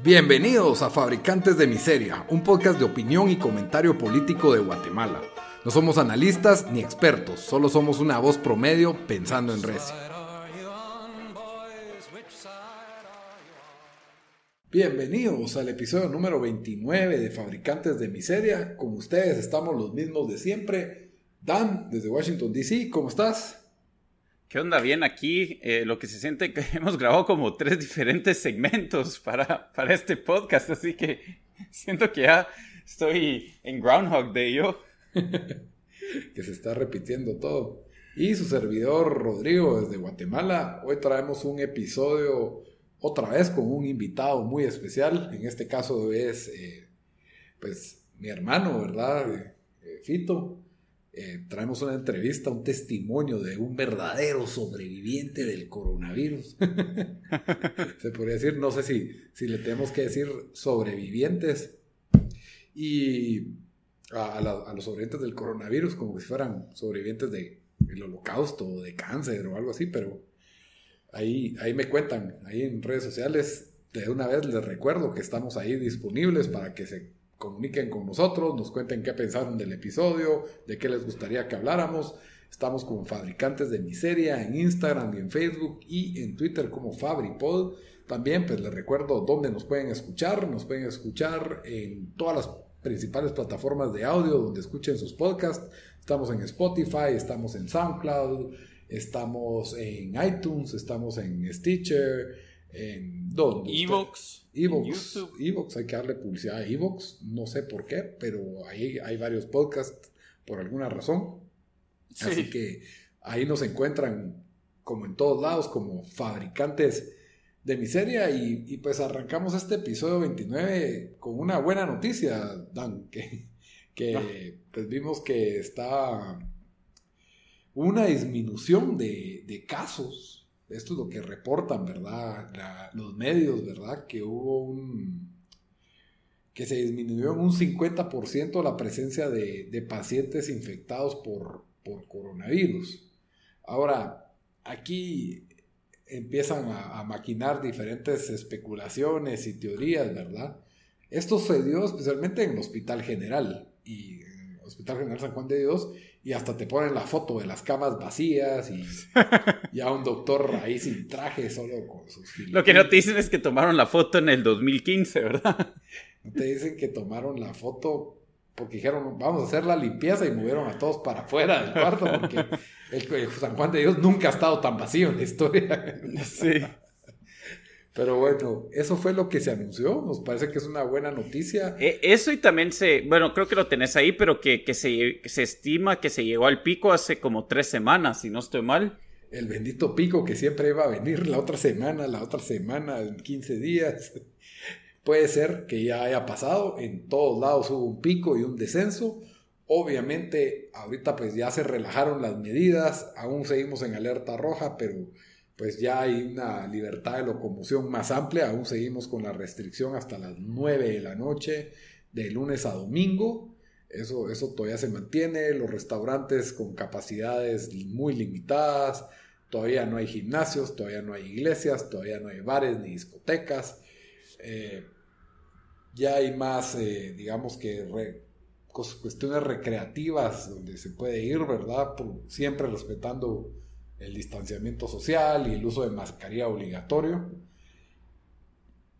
Bienvenidos a Fabricantes de Miseria, un podcast de opinión y comentario político de Guatemala. No somos analistas ni expertos, solo somos una voz promedio pensando en recio. Bienvenidos al episodio número 29 de Fabricantes de Miseria. Con ustedes estamos los mismos de siempre. Dan, desde Washington, D.C., ¿cómo estás? ¿Qué onda? Bien, aquí eh, lo que se siente que hemos grabado como tres diferentes segmentos para, para este podcast, así que siento que ya estoy en Groundhog Day yo. que se está repitiendo todo. Y su servidor Rodrigo desde Guatemala, hoy traemos un episodio otra vez con un invitado muy especial, en este caso es eh, pues mi hermano, ¿verdad? Eh, Fito. Eh, traemos una entrevista, un testimonio de un verdadero sobreviviente del coronavirus. Se podría decir, no sé si, si le tenemos que decir sobrevivientes. Y a, los sobrevivientes del coronavirus, como si fueran sobrevivientes del holocausto o de cáncer o algo así, pero ahí, ahí me cuentan, ahí en redes sociales. De una vez les recuerdo que estamos ahí disponibles para que se comuniquen con nosotros, nos cuenten qué pensaron del episodio, de qué les gustaría que habláramos. Estamos como Fabricantes de Miseria en Instagram y en Facebook y en Twitter como FabriPod. También pues les recuerdo dónde nos pueden escuchar. Nos pueden escuchar en todas las principales plataformas de audio donde escuchen sus podcasts. Estamos en Spotify, estamos en SoundCloud, estamos en iTunes, estamos en Stitcher, en ¿dónde? Evox. Evox, Evox, hay que darle publicidad a Evox, no sé por qué, pero ahí hay varios podcasts por alguna razón. Así que ahí nos encuentran como en todos lados, como fabricantes de miseria y, pues arrancamos este episodio 29 con una buena noticia, Dan, que, que ah. pues vimos que está una disminución de, de casos esto es lo que reportan, ¿verdad? los medios, ¿verdad? Que hubo un... que se disminuyó en un 50% la presencia de, pacientes infectados por, por, coronavirus. Ahora, aquí empiezan a, maquinar diferentes especulaciones y teorías, ¿verdad? Esto se dio especialmente en el Hospital General y Hospital General San Juan de Dios y hasta te ponen la foto de las camas vacías y ya un doctor ahí sin traje, solo con sus Lo que no te dicen es que tomaron la foto en el 2015, ¿verdad? No te dicen que tomaron la foto porque dijeron, vamos a hacer la limpieza y movieron a todos para afuera del cuarto porque el San Juan de Dios nunca ha estado tan vacío en la historia. Sí. Pero bueno, eso fue lo que se anunció. Nos parece que es una buena noticia. E, eso y también se, bueno, creo que lo tenés ahí, pero que, se, se, estima que se llegó al pico hace como tres semanas, si no estoy mal. El bendito pico que siempre iba a venir la otra semana, la otra semana, en 15 días. Puede ser que ya haya pasado. En todos lados hubo un pico y un descenso. Obviamente, ahorita pues ya se relajaron las medidas. Aún seguimos en alerta roja, pero pues ya hay una libertad de locomoción más amplia, aún seguimos con la restricción hasta las 9 de la noche, de lunes a domingo, eso, eso todavía se mantiene, los restaurantes con capacidades muy limitadas, todavía no hay gimnasios, todavía no hay iglesias, todavía no hay bares ni discotecas, eh, ya hay más, eh, digamos que cuestiones recreativas donde se puede ir, ¿verdad? siempre respetando el distanciamiento social y el uso de mascarilla obligatorio.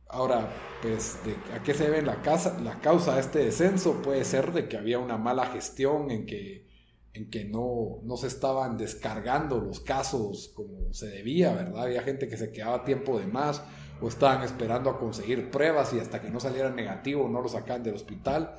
Ahora, pues, ¿a qué se debe la, la causa de este descenso? Puede ser de que había una mala gestión en que, en que no, no se estaban descargando los casos como se debía, ¿verdad? Había gente que se quedaba tiempo de más o estaban esperando a conseguir pruebas y hasta que no saliera negativo no lo sacaban del hospital.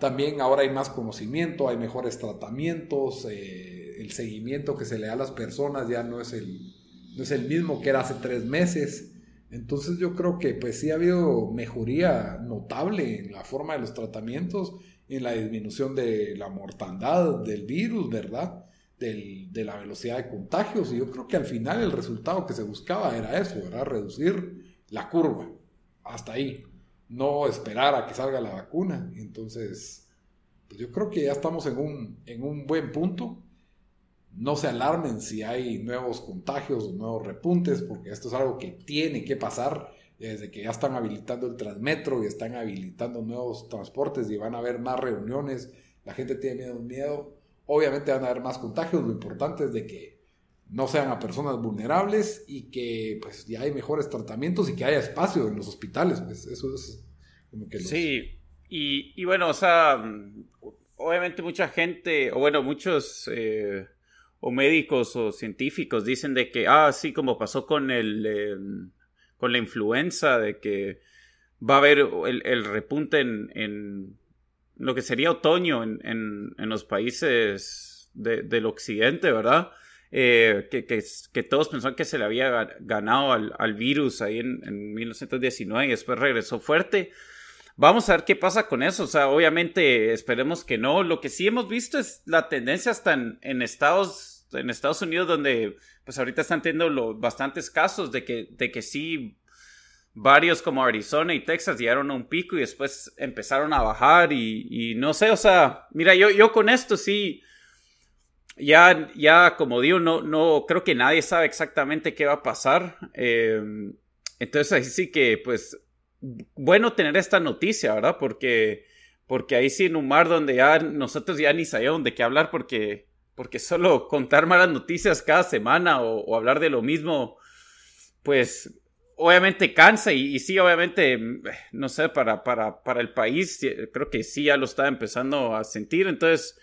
También ahora hay más conocimiento, hay mejores tratamientos, eh, el seguimiento que se le da a las personas ya no es el, no es el mismo que era hace tres meses. Entonces yo creo que pues sí ha habido mejoría notable en la forma de los tratamientos, en la disminución de la mortandad del virus, ¿verdad? de la velocidad de contagios. Y yo creo que al final el resultado que se buscaba era eso, era reducir la curva hasta ahí. No esperar a que salga la vacuna. Entonces, pues yo creo que ya estamos en un, en un buen punto no se alarmen si hay nuevos contagios o nuevos repuntes, porque esto es algo que tiene que pasar. desde que ya están habilitando el Transmetro y están habilitando nuevos transportes y van a haber más reuniones, la gente tiene miedo, miedo, obviamente van a haber más contagios, lo importante es de que no sean a personas vulnerables y que pues ya hay mejores tratamientos y que haya espacio en los hospitales, pues eso es como que... Sí, y, y, bueno, o sea, obviamente mucha gente, o bueno, muchos... Eh, o médicos o científicos dicen de que, ah, sí, como pasó con el, em, con la influenza, de que va a haber el, repunte en, lo que sería otoño en, en los países del occidente, ¿verdad? Eh, que, que, todos pensaban que se le había ganado al, virus ahí en, en, 1919 y después regresó fuerte. Vamos a ver qué pasa con eso. O sea, obviamente esperemos que no. Lo que sí hemos visto es la tendencia hasta en, Estados, en Estados Unidos, donde pues ahorita están teniendo bastantes casos de que, de que sí varios como Arizona y Texas llegaron a un pico y después empezaron a bajar y, y no sé, o sea, mira, yo, yo con esto sí ya, ya como digo, no, no creo que nadie sabe exactamente qué va a pasar. Em, entonces ahí sí que, pues, bueno tener esta noticia, ¿verdad? Porque, porque ahí sí en un mar donde ya nosotros ya ni sabíamos de qué hablar porque, porque solo contar malas noticias cada semana o, hablar de lo mismo, pues obviamente cansa y, sí, obviamente, no sé, para, para, para el país creo que sí ya lo está empezando a sentir. Entonces,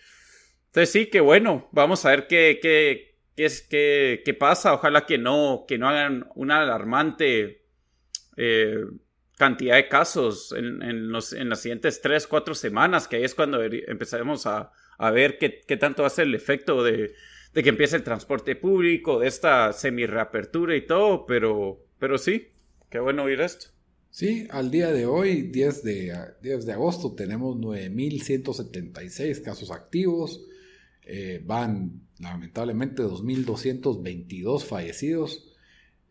entonces sí, qué bueno. Vamos a ver qué, qué, qué, es, qué, qué pasa. Ojalá que no, que no hagan una alarmante eh, cantidad de casos en, en, los, en las siguientes tres, cuatro semanas, que ahí es cuando empezaremos a, a ver qué, qué, tanto ser el efecto de, de que empiece el transporte público, de esta semi-reapertura y todo, pero, pero sí, qué bueno oír esto. Sí, al día de hoy, 10 de, 10 de agosto, tenemos 9.176 casos activos, eh, van lamentablemente 2.222 fallecidos.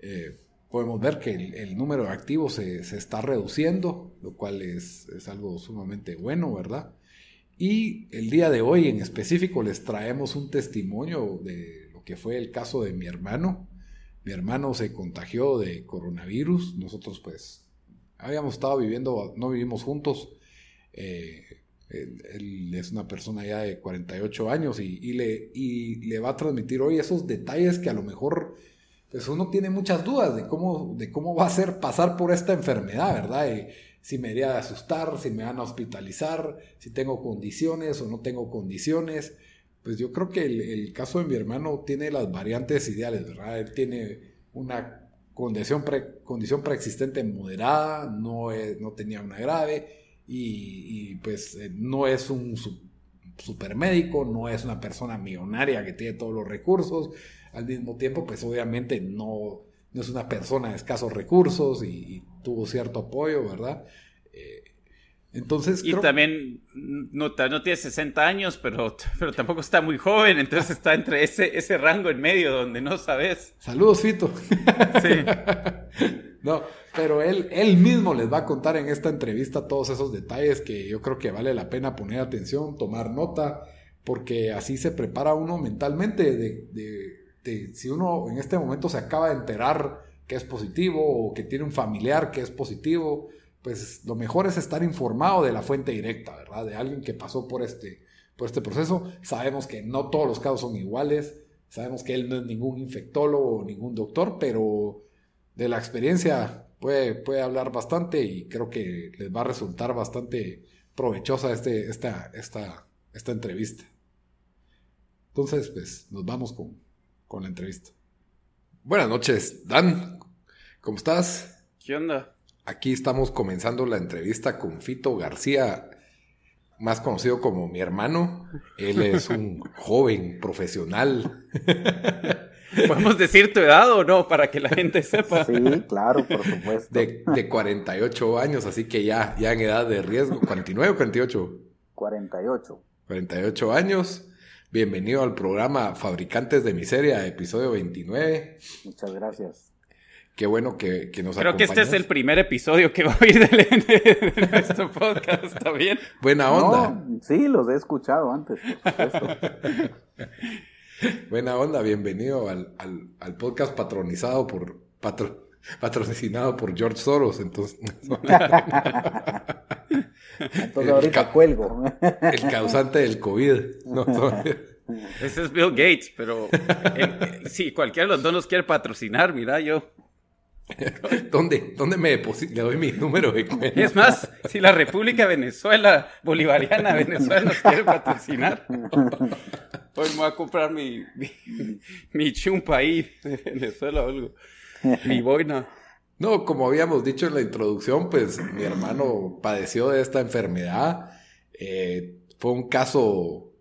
Eh, podemos ver que el, número de activos se, está reduciendo, lo cual es, algo sumamente bueno, ¿verdad? Y el día de hoy en específico les traemos un testimonio de lo que fue el caso de mi hermano. Mi hermano se contagió de coronavirus. Nosotros pues habíamos estado viviendo, no vivimos juntos. Eh, él, es una persona ya de 48 años y, le, y le va a transmitir hoy esos detalles que a lo mejor pues uno tiene muchas dudas de cómo, de cómo va a ser pasar por esta enfermedad, ¿verdad? Si me iría a asustar, si me van a hospitalizar, si tengo condiciones o no tengo condiciones. Pues yo creo que el, caso de mi hermano tiene las variantes ideales, ¿verdad? Él tiene una condición, condición preexistente moderada, no, no tenía una grave, y, pues eh, no es un supermédico, no es una persona millonaria que tiene todos los recursos, al mismo tiempo pues obviamente no, no es una persona de escasos recursos y, tuvo cierto apoyo, ¿verdad? Eh, entonces... Y también no, no, tiene 60 años, pero, pero tampoco está muy joven, entonces está entre ese, ese rango en medio donde no sabes. Saludos, Fito. Sí. no, pero él, él mismo les va a contar en esta entrevista todos esos detalles que yo creo que vale la pena poner atención, tomar nota, porque así se prepara uno mentalmente de, si uno en este momento se acaba de enterar que es positivo o que tiene un familiar que es positivo, pues lo mejor es estar informado de la fuente directa, ¿verdad? De alguien que pasó por este, por este proceso. Sabemos que no todos los casos son iguales, sabemos que él no es ningún infectólogo o ningún doctor, pero de la experiencia puede, puede hablar bastante y creo que les va a resultar bastante provechosa este, esta, esta, esta entrevista. Entonces, pues nos vamos con, con la entrevista. Buenas noches, Dan. ¿Cómo estás? ¿Qué onda? Aquí estamos comenzando la entrevista con Fito García, más conocido como mi hermano. Él es un joven profesional. ¿Podemos decir tu edad o no? Para que la gente sepa. Sí, claro, por supuesto. De, de 48 años, así que ya, ya en edad de riesgo. ¿49 o 48? 48. 48 años. Bienvenido al programa Fabricantes de Miseria, episodio 29. Muchas gracias. Qué bueno que, que nos Creo que este es el primer episodio que va a oír de, de, nuestro podcast, ¿está bien? Buena onda. sí, los he escuchado antes, por supuesto. Buena onda, bienvenido al, podcast patronizado por... Patro, patrocinado por George Soros, entonces. entonces ahorita cuelgo. El causante del COVID. Ese es Bill Gates, pero si cualquiera de los dos nos quiere patrocinar, mira, yo. ¿Dónde, ¿Dónde me deposito? Le doy mi número de cuenta. Es más, si la República Venezuela, Bolivariana Venezuela nos quiere patrocinar, hoy me voy a comprar mi, mi, chumpa ahí de Venezuela o algo. Mi boina. No, como habíamos dicho en la introducción, pues mi hermano padeció de esta enfermedad. Eh, fue un caso,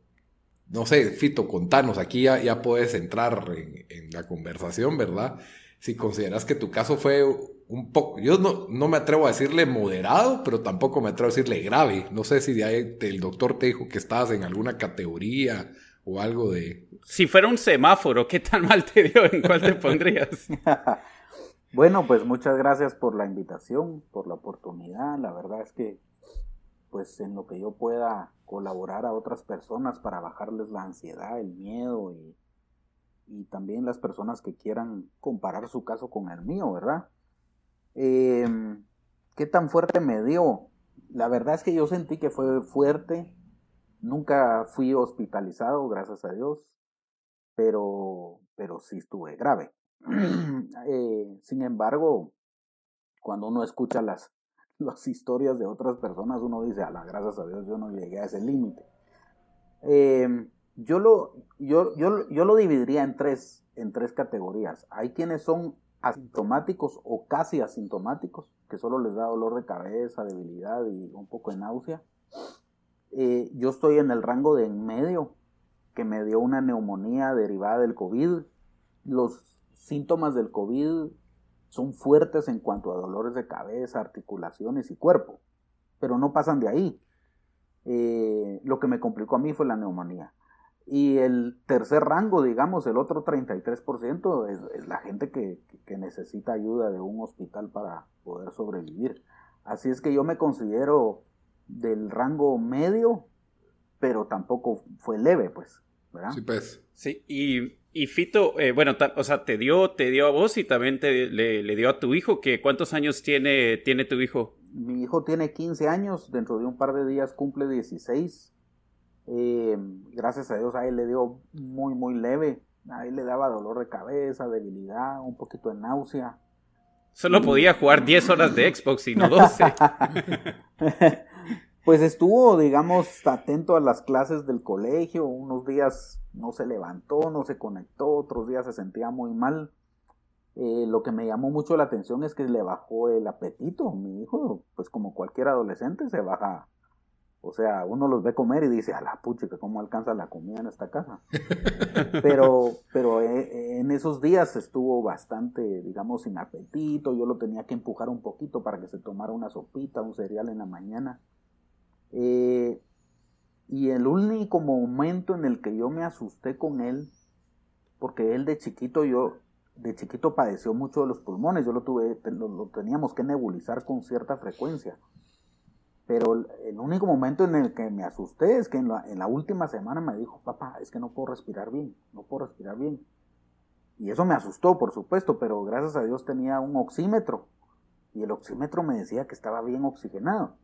no sé, Fito, contanos, aquí ya, ya puedes entrar en, en la conversación, ¿verdad? Si consideras que tu caso fue un poco, yo no, no, me atrevo a decirle moderado, pero tampoco me atrevo a decirle grave. No sé si de ahí el doctor te dijo que estabas en alguna categoría o algo de... Si fuera un semáforo, ¿qué tan mal te dio? ¿En cuál te pondrías? bueno, pues muchas gracias por la invitación, por la oportunidad. La verdad es que, pues en lo que yo pueda colaborar a otras personas para bajarles la ansiedad, el miedo y y también las personas que quieran comparar su caso con el mío, ¿verdad? Em, ¿Qué tan fuerte me dio? La verdad es que yo sentí que fue fuerte. Nunca fui hospitalizado, gracias a Dios, pero, pero sí estuve grave. Eh, sin embargo, cuando uno escucha las, las historias de otras personas, uno dice, a la gracias a Dios yo no llegué a ese límite. Eh, yo lo, yo, yo, yo lo dividiría en tres, en tres categorías. Hay quienes son asintomáticos o casi asintomáticos, que solo les da dolor de cabeza, debilidad y un poco de náusea. Eh, yo estoy en el rango de en medio, que me dio una neumonía derivada del COVID. Los síntomas del COVID son fuertes en cuanto a dolores de cabeza, articulaciones y cuerpo, pero no pasan de ahí. Eh, lo que me complicó a mí fue la neumonía. Y el tercer rango, digamos, el otro 33% es, es la gente que, que, necesita ayuda de un hospital para poder sobrevivir. Así es que yo me considero del rango medio, pero tampoco fue leve, pues, ¿verdad? Sí, pues. Sí, y, y Fito, eh, bueno, o sea, te dio, te dio a vos y también te, le, le, dio a tu hijo, que ¿cuántos años tiene, tiene tu hijo? Mi hijo tiene 15 años, dentro de un par de días cumple 16 eh, gracias a Dios a él le dio muy, muy leve. A él le daba dolor de cabeza, debilidad, un poquito de náusea. Solo podía jugar 10 horas de Xbox y no 12. pues estuvo, digamos, atento a las clases del colegio. Unos días no se levantó, no se conectó, otros días se sentía muy mal. Eh, lo que me llamó mucho la atención es que le bajó el apetito. Mi hijo, pues como cualquier adolescente, se baja o sea, uno los ve comer y dice, a la pucha, que cómo alcanza la comida en esta casa. pero, pero eh, en esos días estuvo bastante, digamos, sin apetito. Yo lo tenía que empujar un poquito para que se tomara una sopita, un cereal en la mañana. Eh, y el único momento en el que yo me asusté con él, porque él de chiquito, yo, de chiquito padeció mucho de los pulmones, yo lo tuve, lo teníamos que nebulizar con cierta frecuencia. Pero el único momento en el que me asusté es que en la, última semana me dijo, papá, es que no puedo respirar bien, no puedo respirar bien. Y eso me asustó, por supuesto, pero gracias a Dios tenía un oxímetro. Y el oxímetro me decía que estaba bien oxigenado.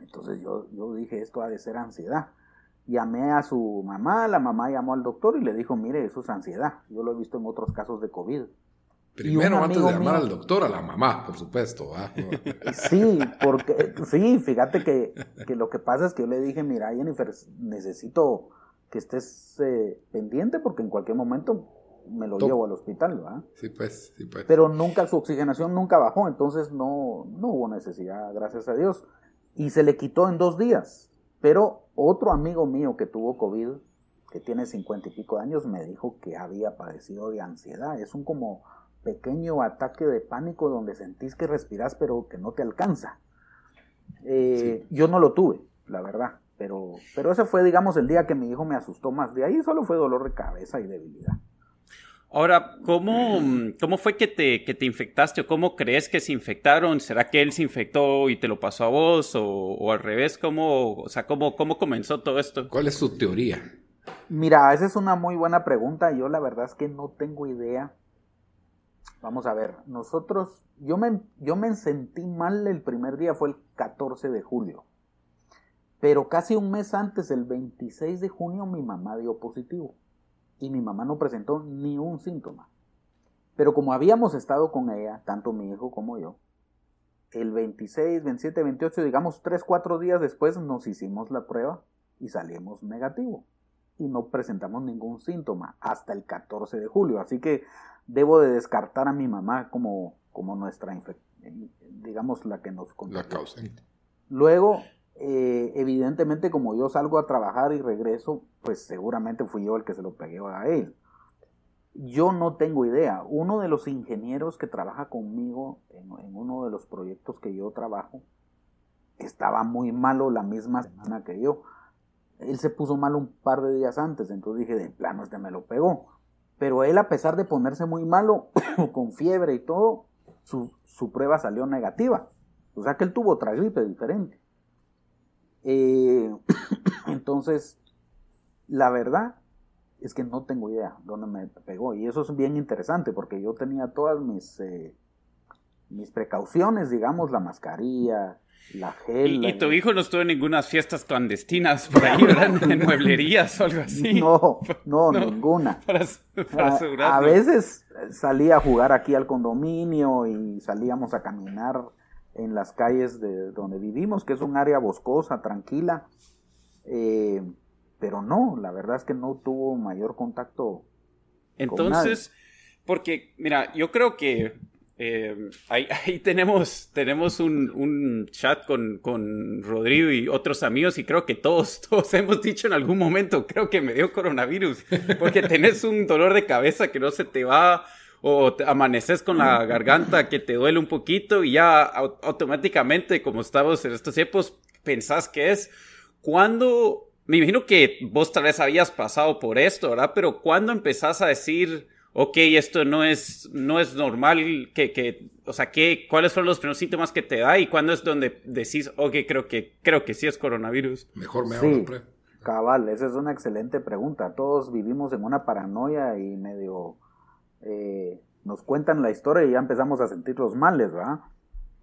Entonces yo, yo dije, esto ha de ser ansiedad. Llamé a su mamá, la mamá llamó al doctor y le dijo, mire, eso es ansiedad. Yo lo he visto en otros casos de COVID. Primero, antes de llamar al doctor, a la mamá, por supuesto. Sí, porque, sí, fíjate que, que, lo que pasa es que yo le dije, mira, Jennifer, necesito que estés eh, pendiente porque en cualquier momento me lo llevo al hospital, ¿verdad? Sí, pues, sí, pues. Pero nunca, su oxigenación nunca bajó, entonces no, no hubo necesidad, gracias a Dios. Y se le quitó en dos días. Pero otro amigo mío que tuvo COVID, que tiene cincuenta y pico de años, me dijo que había padecido de ansiedad. Es un como pequeño ataque de pánico donde sentís que respirás pero que no te alcanza. Eh, yo no lo tuve, la verdad, pero, pero ese fue, digamos, el día que mi hijo me asustó más. De ahí solo fue dolor de cabeza y debilidad. Ahora, ¿cómo, cómo fue que te, que te infectaste o cómo crees que se infectaron? ¿Será que él se infectó y te lo pasó a vos o, al revés? ¿Cómo, o sea, ¿cómo, ¿Cómo comenzó todo esto? ¿Cuál es tu teoría? Mira, esa es una muy buena pregunta. Yo la verdad es que no tengo idea Vamos a ver, nosotros, yo me, yo me sentí mal el primer día, fue el 14 de julio. Pero casi un mes antes, el 26 de junio, mi mamá dio positivo. Y mi mamá no presentó ni un síntoma. Pero como habíamos estado con ella, tanto mi hijo como yo, el 26, 27, 28, digamos 3, 4 días después nos hicimos la prueba y salimos negativo. Y no presentamos ningún síntoma hasta el 14 de julio. Así que debo de descartar a mi mamá como, como nuestra, digamos, la que nos La causante. Luego, eh, evidentemente como yo salgo a trabajar y regreso, pues seguramente fui yo el que se lo pegué a él. Yo no tengo idea. Uno de los ingenieros que trabaja conmigo en, uno de los proyectos que yo trabajo estaba muy malo la misma semana que yo. Él se puso mal un par de días antes, entonces dije, de plano, este me lo pegó. Pero él, a pesar de ponerse muy malo, con fiebre y todo, su, su prueba salió negativa. O sea que él tuvo otra gripe diferente. Eh, entonces, la verdad es que no tengo idea dónde me pegó. Y eso es bien interesante porque yo tenía todas mis, eh, mis precauciones, digamos, la mascarilla, la gel. ¿Y, tu hijo no estuvo en ninguna fiestas clandestinas por ahí, ¿verdad? en mueblerías o algo así. No, no, ninguna. a, a, veces salía a jugar aquí al condominio y salíamos a caminar en las calles de donde vivimos, que es un área boscosa, tranquila. Eh, pero no, la verdad es que no tuvo mayor contacto. Entonces, porque, mira, yo creo que eh, ahí, tenemos, tenemos un, un chat con, con, Rodrigo y otros amigos y creo que todos, todos hemos dicho en algún momento, creo que me dio coronavirus, porque tenés un dolor de cabeza que no se te va, o amaneces con la garganta que te duele un poquito y ya automáticamente, como estamos en estos tiempos, pensás que es cuando, me imagino que vos tal vez habías pasado por esto, ¿verdad? Pero cuando empezás a decir, ok, esto no es, no es normal, que, que, o sea, ¿qué, ¿cuáles son los primeros síntomas que te da y cuándo es donde decís, ok, creo que, creo que sí es coronavirus? Mejor me hago sí, Cabal, esa es una excelente pregunta. Todos vivimos en una paranoia y medio eh, nos cuentan la historia y ya empezamos a sentir los males, ¿verdad?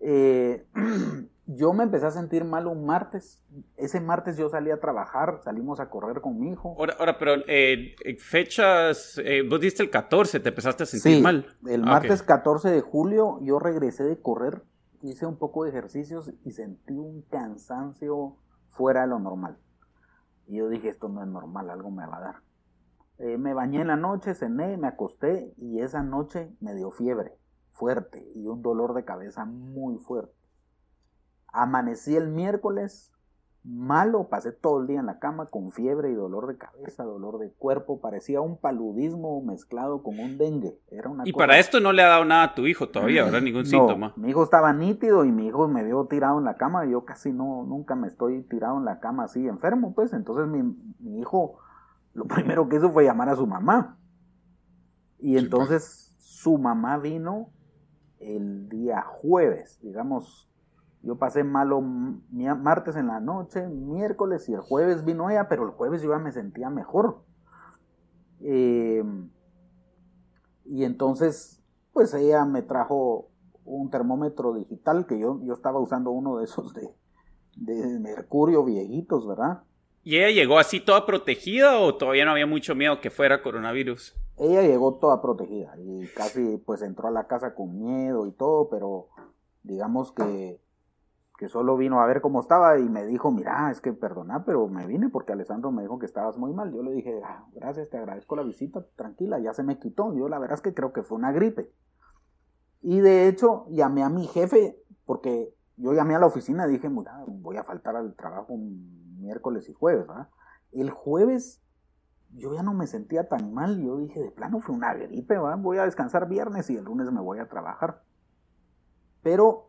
Eh, yo me empecé a sentir mal un martes. Ese martes yo salí a trabajar, salimos a correr con mi hijo. Ahora, ahora pero eh, fechas, vos diste el 14, te empezaste a sentir sí, mal. El ah, martes 14 de julio yo regresé de correr, hice un poco de ejercicios y sentí un cansancio fuera de lo normal. Y yo dije, esto no es normal, algo me va a dar. Eh, me bañé en la noche, cené, me acosté y esa noche me dio fiebre fuerte y un dolor de cabeza muy fuerte. Amanecí el miércoles malo, pasé todo el día en la cama con fiebre y dolor de cabeza, dolor de cuerpo, parecía un paludismo mezclado con un dengue. Era una y para esto no le ha dado nada a tu hijo todavía, ¿verdad? Ningún síntoma. Mi hijo estaba nítido y mi hijo me vio tirado en la cama. Yo casi no, nunca me estoy tirado en la cama así enfermo, pues. Entonces mi, mi hijo lo primero que hizo fue llamar a su mamá. Y pues. entonces su mamá vino el día jueves, digamos, yo pasé malo martes en la noche, miércoles y el jueves vino ella, pero el jueves yo ya me sentía mejor. Eh, y entonces, pues ella me trajo un termómetro digital que yo, yo estaba usando uno de esos de, de mercurio viejitos, ¿verdad? ¿Y ella llegó así toda protegida o todavía no había mucho miedo que fuera coronavirus? Ella llegó toda protegida y casi pues entró a la casa con miedo y todo, pero digamos que, que solo vino a ver cómo estaba y me dijo, mira, es que perdona, pero me vine porque Alessandro me dijo que estabas muy mal. Yo le dije, ah, gracias, te agradezco la visita, tranquila, ya se me quitó. Yo la verdad es que creo que fue una gripe. Y de hecho llamé a mi jefe porque yo llamé a la oficina y dije, mira, voy a faltar al trabajo miércoles y jueves. El jueves yo ya no me sentía tan mal, yo dije, de plano fue una gripe. Voy a descansar viernes y el lunes me voy a trabajar. Pero,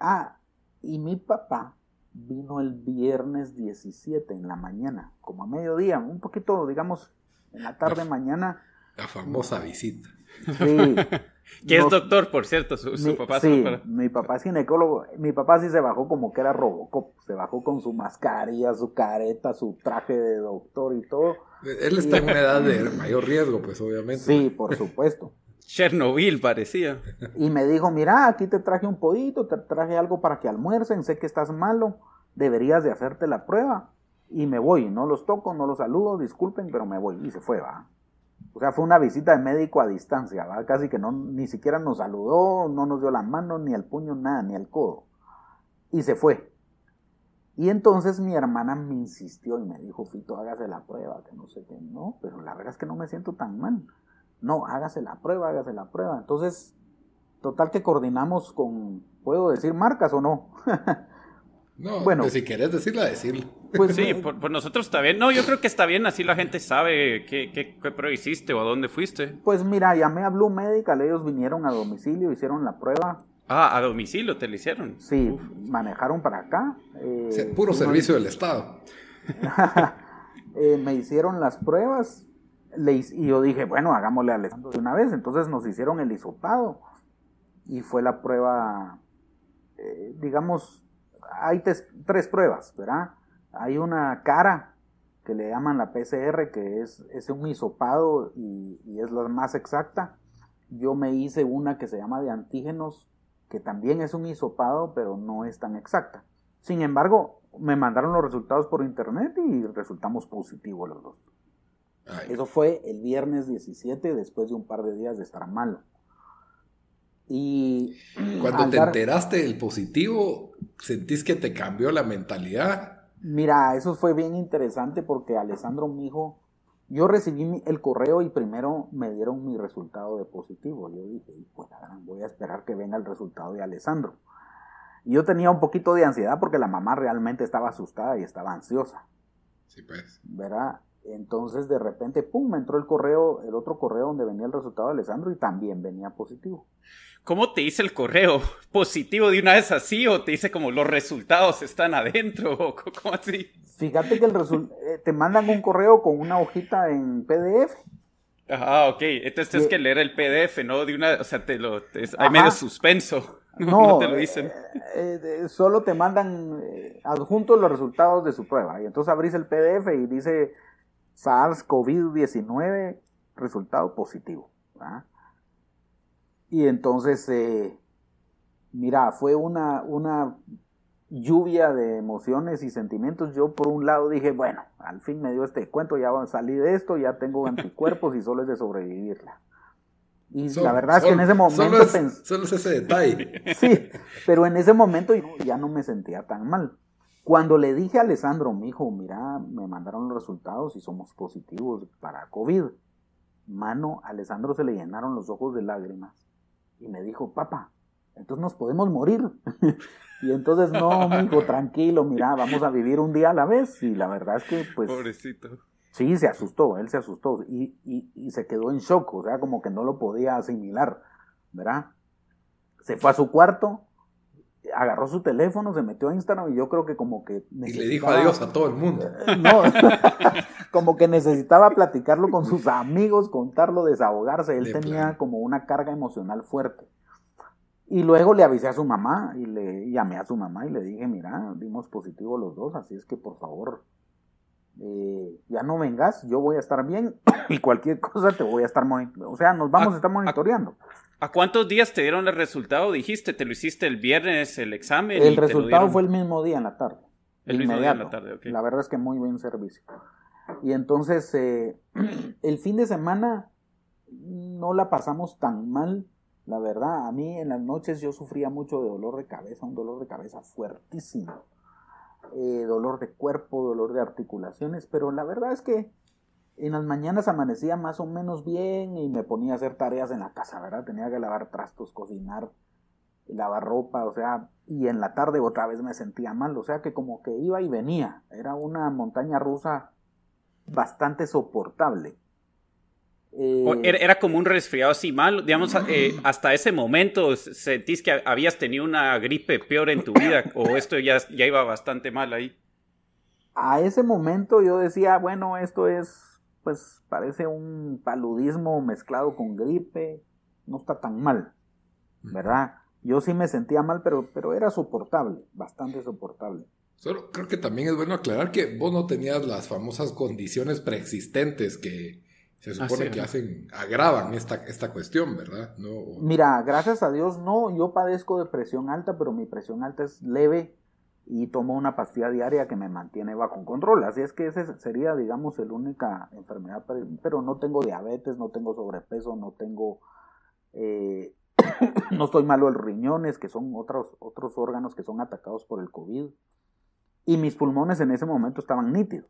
ah, y mi papá vino el viernes 17 en la mañana, como a mediodía, un poquito, digamos, en la tarde, mañana. La famosa visita. Sí. que es doctor, por cierto, su, papá. Sí, mi papá es ginecólogo. Mi papá sí se bajó como que era Robocop. Se bajó con su mascarilla, su careta, su traje de doctor y todo. Él está en una edad de mayor riesgo, pues obviamente. Sí, por supuesto. Chernobyl parecía. Y me dijo, mira, aquí te traje un pollito, te traje algo para que almuercen, sé que estás malo, deberías de hacerte la prueba. Y me voy, no los toco, no los saludo, disculpen, pero me voy. Y se fue, va. O sea, fue una visita de médico a distancia, ¿va? Casi que no, ni siquiera nos saludó, no nos dio la mano, ni el puño, nada, ni el codo. Y se fue. Y entonces mi hermana me insistió y me dijo, Fito, hágase la prueba, que no sé qué. No, pero la verdad es que no me siento tan mal. No, hágase la prueba, hágase la prueba. Entonces, total que coordinamos con, ¿puedo decir marcas o no? no, bueno, pues si querés decirla, decirla. Pues sí, por, nosotros está bien. No, yo creo que está bien, así la gente sabe qué, qué, prueba hiciste o a dónde fuiste. Pues mira, llamé a Blue Medical, ellos vinieron a domicilio, hicieron la prueba Ah, a domicilio te lo hicieron. Sí, manejaron para acá. Eh, puro servicio del Estado. Eh, me hicieron las pruebas y yo dije, bueno, hagámosle a Alessandro de una vez. Entonces nos hicieron el hisopado y fue la prueba, eh, digamos, hay tres pruebas, ¿verdad? Hay una cara que le llaman la PCR, que es, es un hisopado y, y es la más exacta. Yo me hice una que se llama de antígenos que también es un hisopado, pero no es tan exacta. Sin embargo, me mandaron los resultados por internet y resultamos positivos los dos. Eso fue el viernes 17, después de un par de días de estar malo. Y cuando te enteraste del positivo, ¿sentís que te cambió la mentalidad? Mira, eso fue bien interesante porque Alessandro, mi hijo, yo recibí el correo y primero me dieron mi resultado de positivo. Yo dije, pues voy a esperar que venga el resultado de Alessandro. Y yo tenía un poquito de ansiedad porque la mamá realmente estaba asustada y estaba ansiosa. Sí, pues. ¿Verdad? Entonces de repente, pum, me entró el correo, el otro correo donde venía el resultado de Alessandro y también venía positivo. ¿Cómo te dice el correo? ¿Positivo de una vez así o te dice como los resultados están adentro o cómo así? Fíjate que el eh, te mandan un correo con una hojita en PDF. Ah, ok. Entonces tienes que leer el PDF, ¿no? De una, o sea, te lo, hay medio suspenso. No, te lo dicen. Eh, eh, solo te mandan adjuntos los resultados de su prueba. Y entonces abrís el PDF y dice SARS-CoV-19, resultado positivo. Y entonces, mira, fue una, una lluvia de emociones y sentimientos, yo por un lado dije, bueno, al fin me dio este cuento, ya salí de esto, ya tengo anticuerpos y solo es de sobrevivirla. Y la verdad es que en ese momento... Solo es, ese detalle. sí, pero en ese momento ya no me sentía tan mal. Cuando le dije a Alessandro, mi hijo, mira, me mandaron los resultados y somos positivos para COVID. Mano, a Alessandro se le llenaron los ojos de lágrimas y me dijo, papá, entonces nos podemos morir. y entonces, no, hijo, tranquilo, mira, vamos a vivir un día a la vez. Y la verdad es que, pues... Pobrecito. Sí, se asustó, él se asustó y, y, se quedó en shock, o sea, como que no lo podía asimilar, ¿verdad? Se fue a su cuarto, agarró su teléfono, se metió a Instagram y yo creo que como que... Y le dijo adiós a todo el mundo. No, como que necesitaba platicarlo con sus amigos, contarlo, desahogarse. Él tenía como una carga emocional fuerte. Y luego le avisé a su mamá y le llamé a su mamá y le dije, mira, dimos positivo los dos, así es que por favor, eh, ya no vengas, yo voy a estar bien y cualquier cosa te voy a estar monitoreando. O sea, nos vamos a, estar monitoreando. A, cuántos días te dieron el resultado? Dijiste, te lo hiciste el viernes el examen. El resultado fue el mismo día en la tarde. El mismo día en la tarde, ok. La verdad es que muy buen servicio. Y entonces, eh, el fin de semana no la pasamos tan mal la verdad, a mí en las noches yo sufría mucho de dolor de cabeza, un dolor de cabeza fuertísimo. Eh, dolor de cuerpo, dolor de articulaciones, pero la verdad es que en las mañanas amanecía más o menos bien y me ponía a hacer tareas en la casa, ¿verdad? Tenía que lavar trastos, cocinar, lavar ropa, o sea, y en la tarde otra vez me sentía mal, o sea que como que iba y venía, era una montaña rusa bastante soportable. Eh, era, como un resfriado así mal, digamos, eh, hasta ese momento sentís que habías tenido una gripe peor en tu vida o esto ya, ya iba bastante mal ahí. A ese momento yo decía, bueno, esto es, pues parece un paludismo mezclado con gripe, no está tan mal, ¿verdad? Yo sí me sentía mal, pero, pero era soportable, bastante soportable. Solo creo que también es bueno aclarar que vos no tenías las famosas condiciones preexistentes que, Se supone que hacen, agravan esta, esta cuestión, ¿verdad? No, Mira, gracias a Dios no, yo padezco de presión alta, pero mi presión alta es leve y tomo una pastilla diaria que me mantiene bajo control. Así es que esa sería, digamos, la única enfermedad, pero no tengo diabetes, no tengo sobrepeso, no tengo... Eh, no estoy malo de los riñones, que son otros, otros órganos que son atacados por el COVID. Y mis pulmones en ese momento estaban nítidos.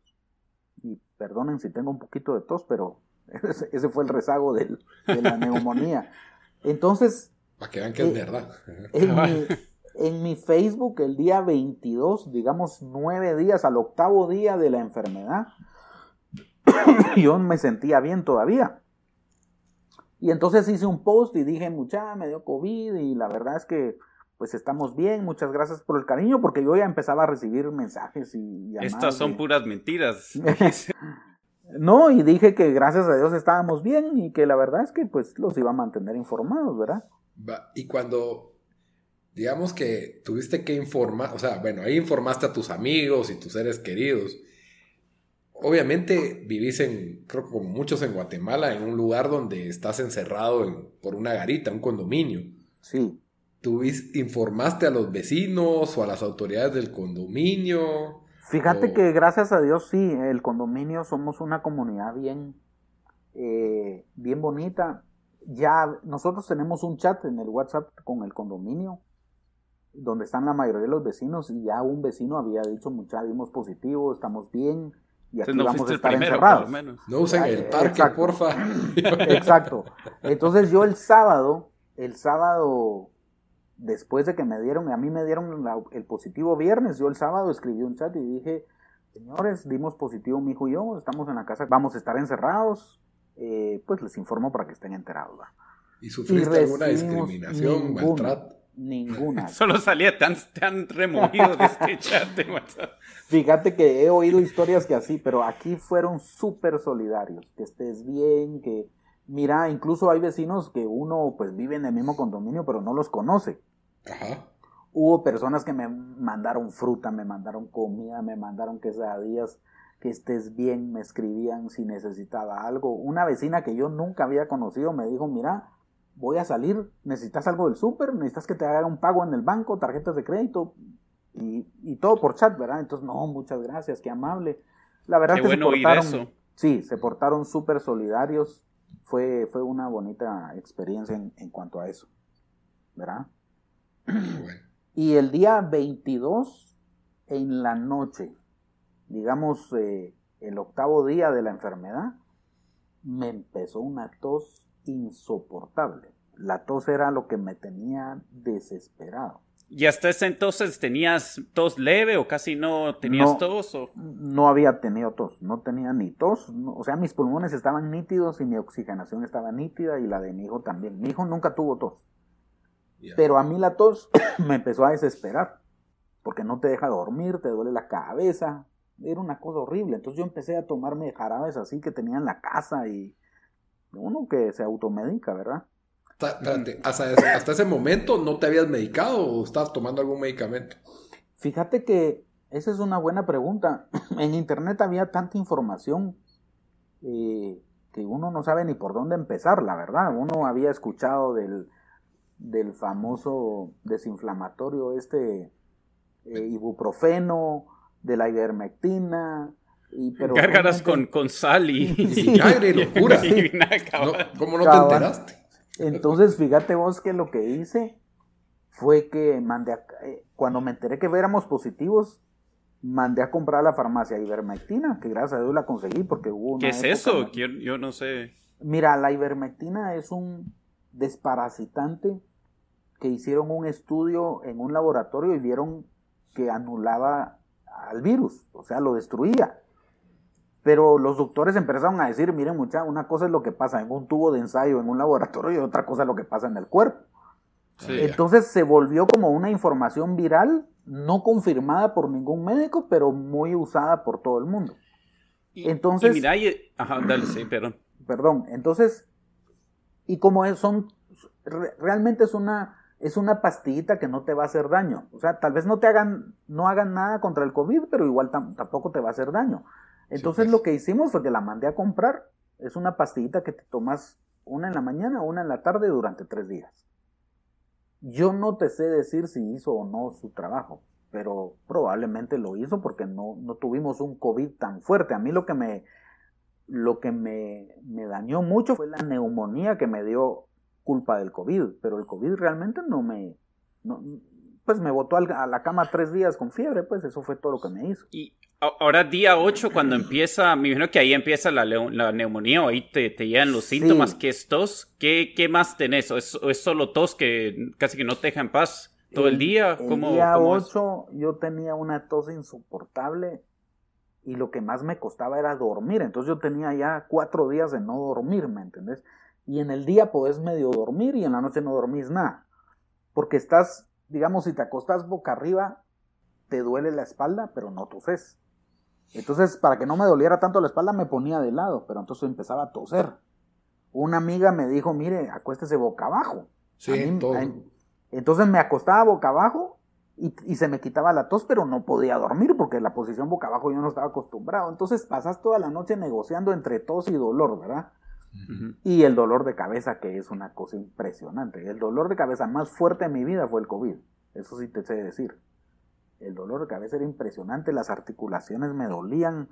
Y perdonen si tengo un poquito de tos, pero ese, fue el rezago de la neumonía. Entonces... Para que vean que es eh, verdad. En mi, en mi Facebook, el día 22, digamos nueve días, al octavo día de la enfermedad, yo me sentía bien todavía. Y entonces hice un post y dije, mucha, me dio COVID y la verdad es que pues estamos bien, muchas gracias por el cariño, porque yo ya empezaba a recibir mensajes y llamadas. Estas son puras mentiras. no, y dije que gracias a Dios estábamos bien y que la verdad es que pues los iba a mantener informados, ¿verdad? Y cuando, digamos que tuviste que informar, o sea, bueno, ahí informaste a tus amigos y tus seres queridos. Obviamente vivís en, creo que como muchos en Guatemala, en un lugar donde estás encerrado por una garita, un condominio. Sí. ¿Tú informaste a los vecinos o a las autoridades del condominio? Fíjate que gracias a Dios sí, el condominio somos una comunidad bien, eh, bien bonita. Ya nosotros tenemos un chat en el WhatsApp con el condominio, donde están la mayoría de los vecinos y ya un vecino había dicho, mucha, dimos positivo, estamos bien y aquí vamos a estar encerrados. No usen el parque, porfa. Exacto. Entonces yo el sábado, el sábado después de que me dieron, a mí me dieron el positivo viernes, yo el sábado escribí un chat y dije, señores, dimos positivo mi hijo y yo, estamos en la casa, vamos a estar encerrados, eh, pues les informo para que estén enterados. ¿Y sufriste alguna discriminación, maltrato? Ninguna. Solo salía tan, tan removido de este chat de WhatsApp. Fíjate que he oído historias que así, pero aquí fueron súper solidarios. Que estés bien, que mira, incluso hay vecinos que uno pues vive en el mismo condominio, pero no los conoce. Hubo personas que me mandaron fruta, me mandaron comida, me mandaron quesadillas, que estés bien, me escribían si necesitaba algo. Una vecina que yo nunca había conocido me dijo, mira, voy a salir, necesitas algo del súper, necesitas que te haga un pago en el banco, tarjetas de crédito y, todo por chat, ¿verdad? Entonces, no, muchas gracias, qué amable. La verdad que se portaron, sí, se portaron súper solidarios. Fue, fue una bonita experiencia en, en cuanto a eso, ¿verdad? Y el día 22, en la noche, digamos eh, el octavo día de la enfermedad, me empezó una tos insoportable. La tos era lo que me tenía desesperado. ¿Y hasta ese entonces tenías tos leve o casi no tenías tos? O? No había tenido tos, no tenía ni tos. o sea, mis pulmones estaban nítidos y mi oxigenación estaba nítida y la de mi hijo también. Mi hijo nunca tuvo tos. Pero a mí la tos me empezó a desesperar, porque no te deja dormir, te duele la cabeza, era una cosa horrible. Entonces yo empecé a tomarme jarabes así que tenía en la casa y uno que se automedica, ¿verdad? hasta, ese momento no te habías medicado o estabas tomando algún medicamento. Fíjate que esa es una buena pregunta. En internet había tanta información eh, que uno no sabe ni por dónde empezar, la verdad. Uno había escuchado del del famoso desinflamatorio este eh, ibuprofeno, de la ivermectina. Y, pero Gárgaras con, con sal y, vinagre, locura. ¿Cómo no te enteraste? Entonces, fíjate vos que lo que hice fue que mandé, a, eh, cuando me enteré que éramos positivos, mandé a comprar a la farmacia ivermectina, que gracias a Dios la conseguí porque hubo ¿Qué es eso? yo no sé. Mira, la ivermectina es un desparasitante que hicieron un estudio en un laboratorio y vieron que anulaba al virus, o sea, lo destruía. Pero los doctores empezaron a decir, miren mucha, una cosa es lo que pasa en un tubo de ensayo en un laboratorio y otra cosa es lo que pasa en el cuerpo. Entonces se volvió como una información viral, no confirmada por ningún médico, pero muy usada por todo el mundo. entonces, mira, ajá, dale, sí, perdón. Perdón, entonces, y como son, realmente es una es una pastillita que no te va a hacer daño. O sea, tal vez no te hagan, no hagan nada contra el COVID, pero igual tampoco te va a hacer daño. Entonces pues. lo que hicimos fue que la mandé a comprar Es una pastillita que te tomas una en la mañana, una en la tarde durante tres días. Yo no te sé decir si hizo o no su trabajo, pero probablemente lo hizo porque no, no tuvimos un COVID tan fuerte. A mí lo que me, lo que me, me dañó mucho fue la neumonía que me dio culpa del COVID, pero el COVID realmente no me, no, pues me botó a la cama tres días con fiebre, pues eso fue todo lo que me hizo. Y ahora día 8, cuando empieza, me imagino que ahí empieza la, la neumonía o ahí te, te llegan los síntomas, que es tos, ¿qué, qué más tenés? ¿O es, es, solo tos que casi que no te deja en paz todo el, día? El día 8 yo tenía una tos insoportable y lo que más me costaba era dormir, entonces yo tenía ya cuatro días de no dormir, ¿me entendés? Y en el día podés medio dormir y en la noche no dormís nada, porque estás digamos, si te acostas boca arriba, te duele la espalda, pero no toses. Entonces, para que no me doliera tanto la espalda, me ponía de lado, pero entonces empezaba a toser. Una amiga me dijo, mire, acuéstese boca abajo. Sí, entonces me acostaba boca abajo y, y, se me quitaba la tos, pero no podía dormir porque la posición boca abajo yo no estaba acostumbrado. Entonces pasas toda la noche negociando entre tos y dolor, ¿verdad? Y el dolor de cabeza, que es una cosa impresionante. El dolor de cabeza más fuerte en mi vida fue el COVID. Eso sí te sé decir. El dolor de cabeza era impresionante, las articulaciones me dolían.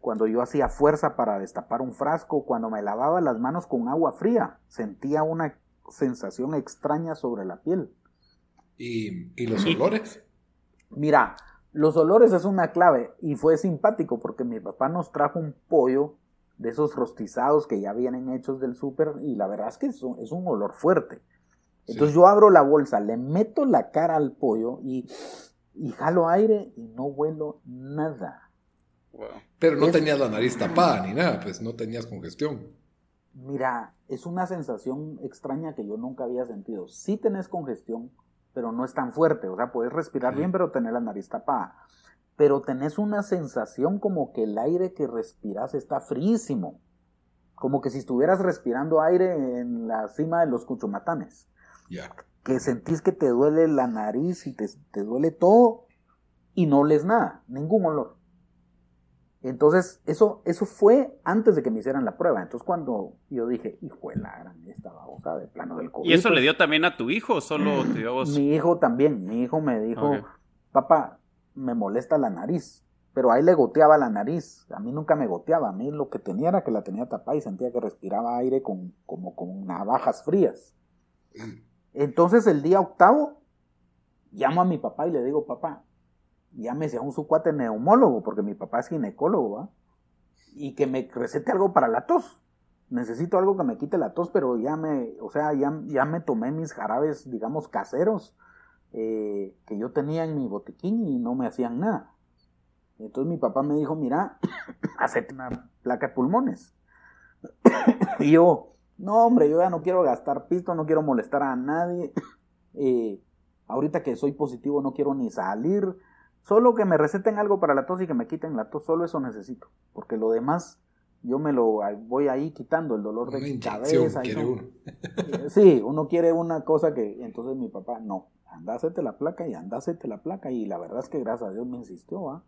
Cuando yo hacía fuerza para destapar un frasco, cuando me lavaba las manos con agua fría, sentía una sensación extraña sobre la piel. ¿Y, y los olores? Mira, los olores es una clave y fue simpático porque mi papá nos trajo un pollo de esos rostizados que ya vienen hechos del súper y la verdad es que es un, es un olor fuerte. Entonces yo abro la bolsa, le meto la cara al pollo y, y jalo aire y no huelo nada. Pero no tenías la nariz tapada ni nada, pues no tenías congestión. Mira, es una sensación extraña que yo nunca había sentido. Sí tenés congestión, pero no es tan fuerte. O sea, puedes respirar bien, pero tener la nariz tapada pero tenés una sensación como que el aire que respiras está fríísimo, como que si estuvieras respirando aire en la cima de los cuchumatanes. Que sentís que te duele la nariz y te, duele todo y no les nada, ningún olor. Entonces, eso, eso fue antes de que me hicieran la prueba. Entonces, cuando yo dije, hijo de la gran, esta babosa de plano del COVID. ¿Y eso le dio también a tu hijo o solo te dio vos? Mi hijo también. Mi hijo me dijo, papá, me molesta la nariz. Pero ahí le goteaba la nariz. A mí nunca me goteaba. A mí lo que tenía era que la tenía tapada y sentía que respiraba aire con, como con navajas frías. Entonces el día octavo, llamo a mi papá y le digo, papá, llámese a un sucuate neumólogo, porque mi papá es ginecólogo, y que me recete algo para la tos. Necesito algo que me quite la tos, pero ya me, o sea, ya, ya me tomé mis jarabes, digamos, caseros eh, que yo tenía en mi botiquín y no me hacían nada. Entonces mi papá me dijo, mira, hacete una placa de pulmones. y yo, no hombre, yo ya no quiero gastar pisto, no quiero molestar a nadie. Eh, ahorita que soy positivo no quiero ni salir. Solo que me receten algo para la tos y que me quiten la tos, solo eso necesito. Porque lo demás yo me lo voy ahí quitando el dolor de cabeza. sí, uno quiere una cosa que entonces mi papá no andásete la placa y andásete la placa. Y la verdad es que gracias a Dios me insistió, ¿ah?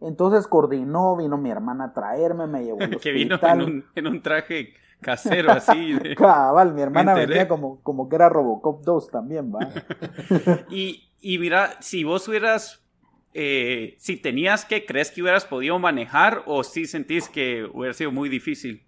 Entonces coordinó, vino mi hermana a traerme, me llevó al Que vino en un, en un, traje casero así. De... Cabal, mi hermana venía como, como que era Robocop 2 también, ¿va? y, y mira, si vos hubieras, eh, si tenías que, ¿crees que hubieras podido manejar o si sentís que hubiera sido muy difícil?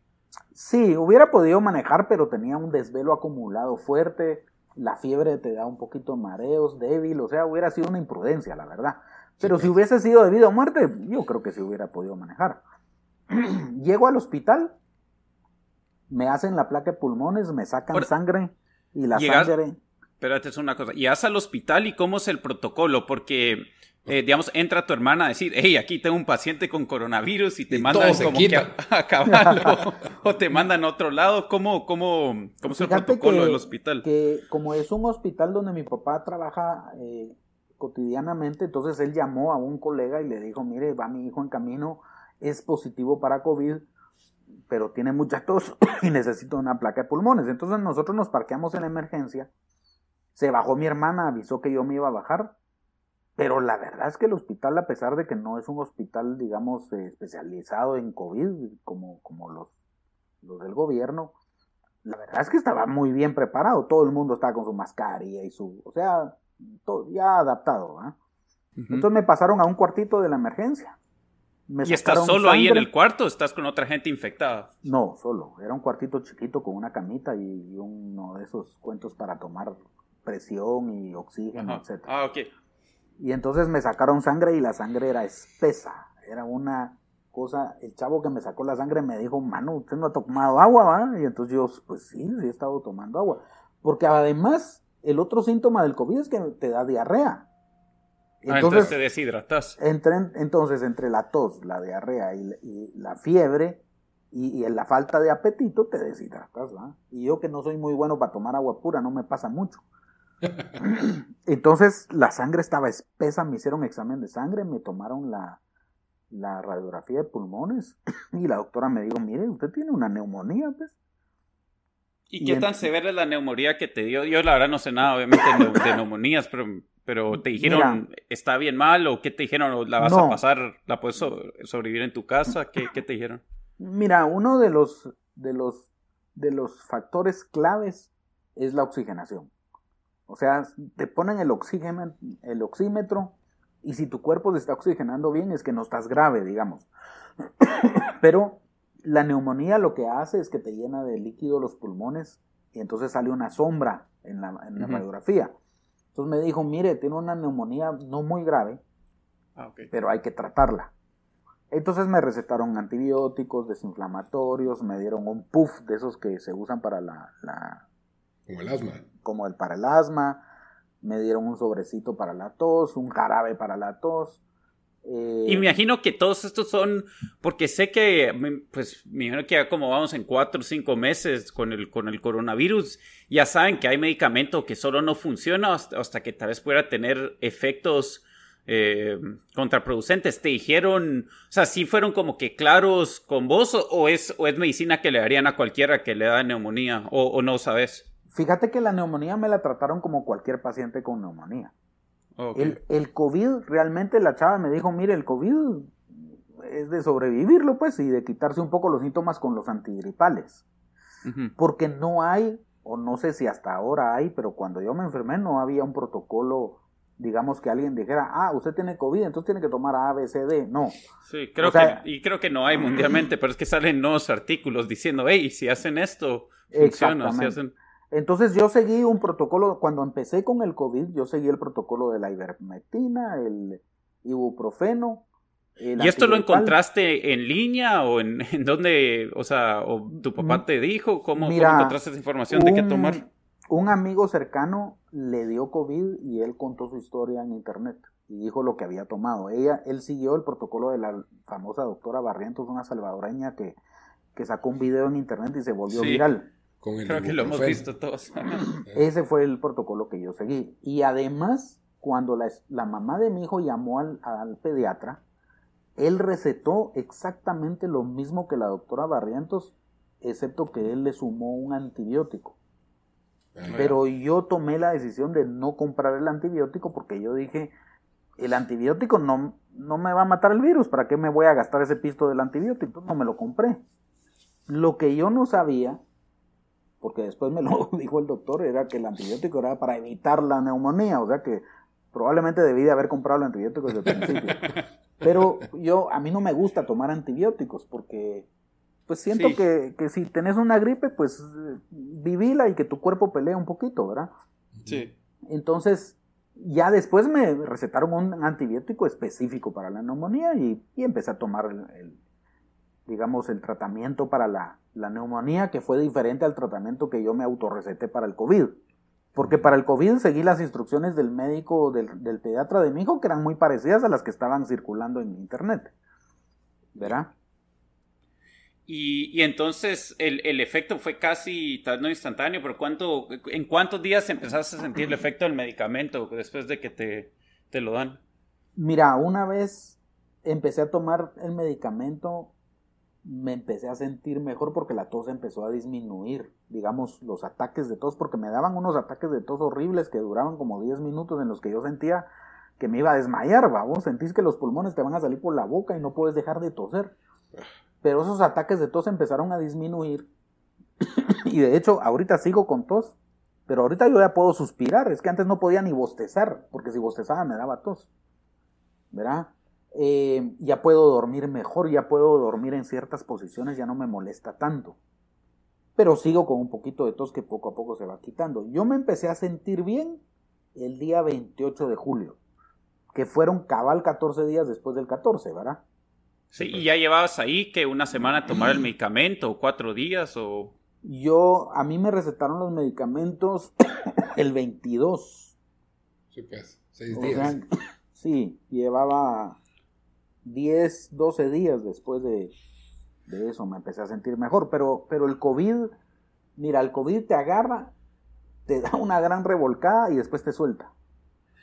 Sí, hubiera podido manejar, pero tenía un desvelo acumulado fuerte la fiebre te da un poquito mareos, débil, o sea, hubiera sido una imprudencia, la verdad. Pero si hubiese sido debido a muerte, yo creo que se hubiera podido manejar. Llego al hospital, me hacen la placa de pulmones, me sacan sangre y la sangre. Espérate, es una cosa. Y vas al hospital y cómo es el protocolo, porque eh, digamos, entra tu hermana a decir, hey, aquí tengo un paciente con coronavirus y te mandan como que a, caballo o te mandan a otro lado. ¿Cómo, cómo, cómo es el protocolo del hospital? Que como es un hospital donde mi papá trabaja eh, cotidianamente, entonces él llamó a un colega y le dijo, mire, va mi hijo en camino, es positivo para COVID, pero tiene mucha tos y necesito una placa de pulmones. Entonces nosotros nos parqueamos en emergencia. Se bajó mi hermana, avisó que yo me iba a bajar pero la verdad es que el hospital, a pesar de que no es un hospital, digamos, eh, especializado en COVID, como, como los los del gobierno, la verdad es que estaba muy bien preparado. Todo el mundo estaba con su mascarilla y su, o sea, todo, ya adaptado. ¿ah? Entonces me pasaron a un cuartito de la emergencia. ¿Y estás solo ahí en el cuarto o estás con otra gente infectada? No, solo. Era un cuartito chiquito con una camita y uno de esos cuentos para tomar presión y oxígeno, etc. Ah, ok. Y entonces me sacaron sangre y la sangre era espesa. Era una cosa, el chavo que me sacó la sangre me dijo, mano, usted no ha tomado agua, ¿va? Y entonces yo, pues sí, sí he estado tomando agua. Porque además, el otro síntoma del COVID es que te da diarrea. Ah, entonces, te deshidratas. Entre, entonces, entre la tos, la diarrea y, la fiebre y, la falta de apetito, te deshidratas. ¿va? Y yo que no soy muy bueno para tomar agua pura, no me pasa mucho. entonces, la sangre estaba espesa, me hicieron examen de sangre, me tomaron la, la radiografía de pulmones y la doctora me dijo, mire, usted tiene una neumonía, pues. ¿Y, qué tan severa es la neumonía que te dio? Yo la verdad no sé nada, obviamente, de neumonías, pero pero te dijeron, ¿está bien mal? ¿O qué te dijeron? ¿La vas a pasar? ¿La puedes sobrevivir en tu casa? ¿Qué, te dijeron? Mira, uno de los, de, los, de los factores claves es la oxigenación. O sea, te ponen el, oxígeno, el oxímetro y si tu cuerpo se está oxigenando bien es que no estás grave, digamos. Pero la neumonía lo que hace es que te llena de líquido los pulmones y entonces sale una sombra en la, radiografía. Entonces me dijo, mire, tiene una neumonía no muy grave, ah, pero hay que tratarla. Entonces me recetaron antibióticos, desinflamatorios, me dieron un puff de esos que se usan para la... como el asma. Como el para el asma, me dieron un sobrecito para la tos, un jarabe para la tos. Y me imagino que todos estos son, porque sé que, pues, me imagino que ya como vamos en cuatro o cinco meses con el, con el coronavirus, ya saben que hay medicamento que solo no funciona hasta, que tal vez pueda tener efectos eh, contraproducentes. ¿Te dijeron, o sea, sí fueron como que claros con vos o, es, o es medicina que le darían a cualquiera que le da neumonía o no sabes? Fíjate que la neumonía me la trataron como cualquier paciente con neumonía. El, el, COVID, realmente la chava me dijo, mire, el COVID es de sobrevivirlo, pues, y de quitarse un poco los síntomas con los antigripales. Porque no hay, o no sé si hasta ahora hay, pero cuando yo me enfermé no había un protocolo, digamos que alguien dijera, ah, usted tiene COVID, entonces tiene que tomar A, B, C, D. No. Sí, creo que, y creo que no hay mundialmente, pero es que salen nuevos artículos diciendo, hey, si hacen esto, funciona. Si hacen... Entonces yo seguí un protocolo, cuando empecé con el COVID, yo seguí el protocolo de la ivermectina, el ibuprofeno. ¿Y esto lo encontraste en línea o en, en dónde, o sea, o tu papá mm, te dijo cómo, encontraste esa información de qué tomar? Un amigo cercano le dio COVID y él contó su historia en internet y dijo lo que había tomado. Ella, él siguió el protocolo de la famosa doctora Barrientos, una salvadoreña que, que sacó un video en internet y se volvió viral. Creo que lo hemos visto todos. Ese fue el protocolo que yo seguí. Y además, cuando la, mamá de mi hijo llamó al, pediatra, él recetó exactamente lo mismo que la doctora Barrientos, excepto que él le sumó un antibiótico. Pero yo tomé la decisión de no comprar el antibiótico porque yo dije, el antibiótico no, no me va a matar el virus, ¿para qué me voy a gastar ese pisto del antibiótico? No me lo compré. Lo que yo no sabía porque después me lo dijo el doctor, era que el antibiótico era para evitar la neumonía, o sea que probablemente debí de haber comprado el antibiótico desde el principio. Pero yo, a mí no me gusta tomar antibióticos porque pues siento que, que, si tenés una gripe, pues vivila y que tu cuerpo pelee un poquito, ¿verdad? Sí. Entonces, ya después me recetaron un antibiótico específico para la neumonía y, empecé a tomar el, digamos, el tratamiento para la, neumonía, que fue diferente al tratamiento que yo me autorreceté para el COVID. Porque para el COVID seguí las instrucciones del médico, del, del pediatra de mi hijo, que eran muy parecidas a las que estaban circulando en internet. ¿Verá? Y, entonces el, el, efecto fue casi, tal no instantáneo, pero ¿cuánto, ¿en cuántos días empezaste a sentir el efecto del medicamento después de que te, te lo dan? Mira, una vez empecé a tomar el medicamento, me empecé a sentir mejor porque la tos empezó a disminuir, digamos, los ataques de tos, porque me daban unos ataques de tos horribles que duraban como 10 minutos en los que yo sentía que me iba a desmayar, vamos, sentís que los pulmones te van a salir por la boca y no puedes dejar de toser. pero esos ataques de tos empezaron a disminuir. y de hecho, ahorita sigo con tos, pero ahorita yo ya puedo suspirar. Es que antes no podía ni bostezar, porque si bostezaba me daba tos. ¿Verdad? Eh, ya puedo dormir mejor, ya puedo dormir en ciertas posiciones, ya no me molesta tanto. Pero sigo con un poquito de tos que poco a poco se va quitando. Yo me empecé a sentir bien el día 28 de julio, que fueron cabal 14 días después del 14, ¿verdad? Sí, y ya llevabas ahí que una semana tomar el medicamento, o cuatro días, o... Yo, a mí me recetaron los medicamentos el 22. Sí, pues, seis días. sí, llevaba 10, 12 días después de, eso me empecé a sentir mejor, pero, pero el COVID, mira, el COVID te agarra, te da una gran revolcada y después te suelta.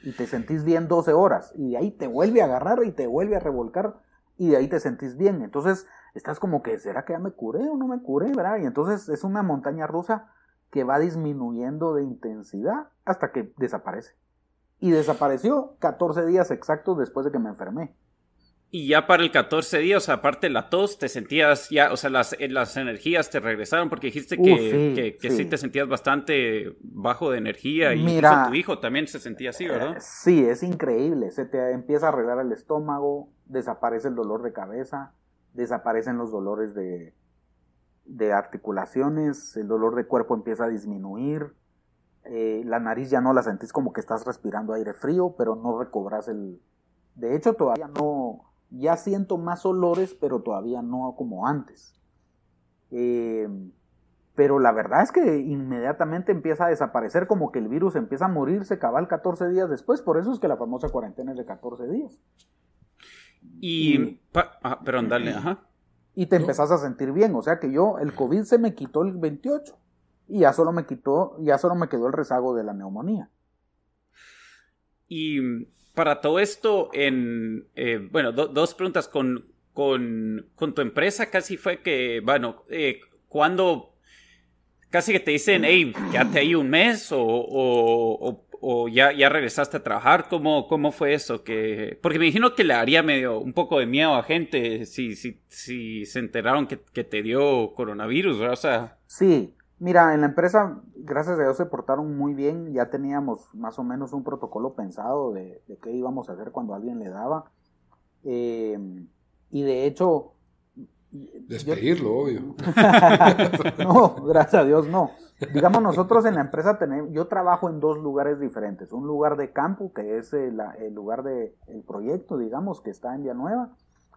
Y te sentís bien 12 horas y de ahí te vuelve a agarrar y te vuelve a revolcar y de ahí te sentís bien. Entonces estás como que, ¿será que ya me curé o no me curé? ¿verdad? Y entonces es una montaña rusa que va disminuyendo de intensidad hasta que desaparece. Y desapareció 14 días exactos después de que me enfermé. Y ya para el 14 días, aparte de la tos, te sentías ya, o sea, las, eh, las energías te regresaron porque dijiste que, sí, sí. te sentías bastante bajo de energía y Mira, tu hijo también se sentía así, ¿verdad? Eh, sí, es increíble. Se te empieza a arreglar el estómago, desaparece el dolor de cabeza, desaparecen los dolores de, de articulaciones, el dolor de cuerpo empieza a disminuir. Eh, la nariz ya no la sentís como que estás respirando aire frío, pero no recobras el... De hecho, todavía no, ya siento más olores, pero todavía no como antes. Eh, pero la verdad es que inmediatamente empieza a desaparecer, como que el virus empieza a morirse cabal 14 días después, por eso es que la famosa cuarentena es de 14 días. Y, ah, perdón, dale, ajá. Y te empezás a sentir bien, o sea que yo, el COVID se me quitó el 28 y ya solo me quitó, ya solo me quedó el rezago de la neumonía. Y para todo esto, en, eh, bueno, dos preguntas con, con, tu empresa, casi fue que, bueno, eh, cuando casi que te dicen, hey, te ahí un mes o, ya, ya regresaste a trabajar, ¿cómo, cómo fue eso? Que, porque me imagino que le haría medio un poco de miedo a gente si, si, si se enteraron que, que te dio coronavirus, ¿verdad? O sea... Sí, Mira, en la empresa, gracias a Dios, se portaron muy bien. Ya teníamos más o menos un protocolo pensado de, qué íbamos a hacer cuando alguien le daba. Eh, y de hecho... Despedirlo, obvio. no, gracias a Dios, no. Digamos, nosotros en la empresa tenemos, yo trabajo en dos lugares diferentes. Un lugar de campo, que es el, el lugar del proyecto, digamos, que está en Villanueva,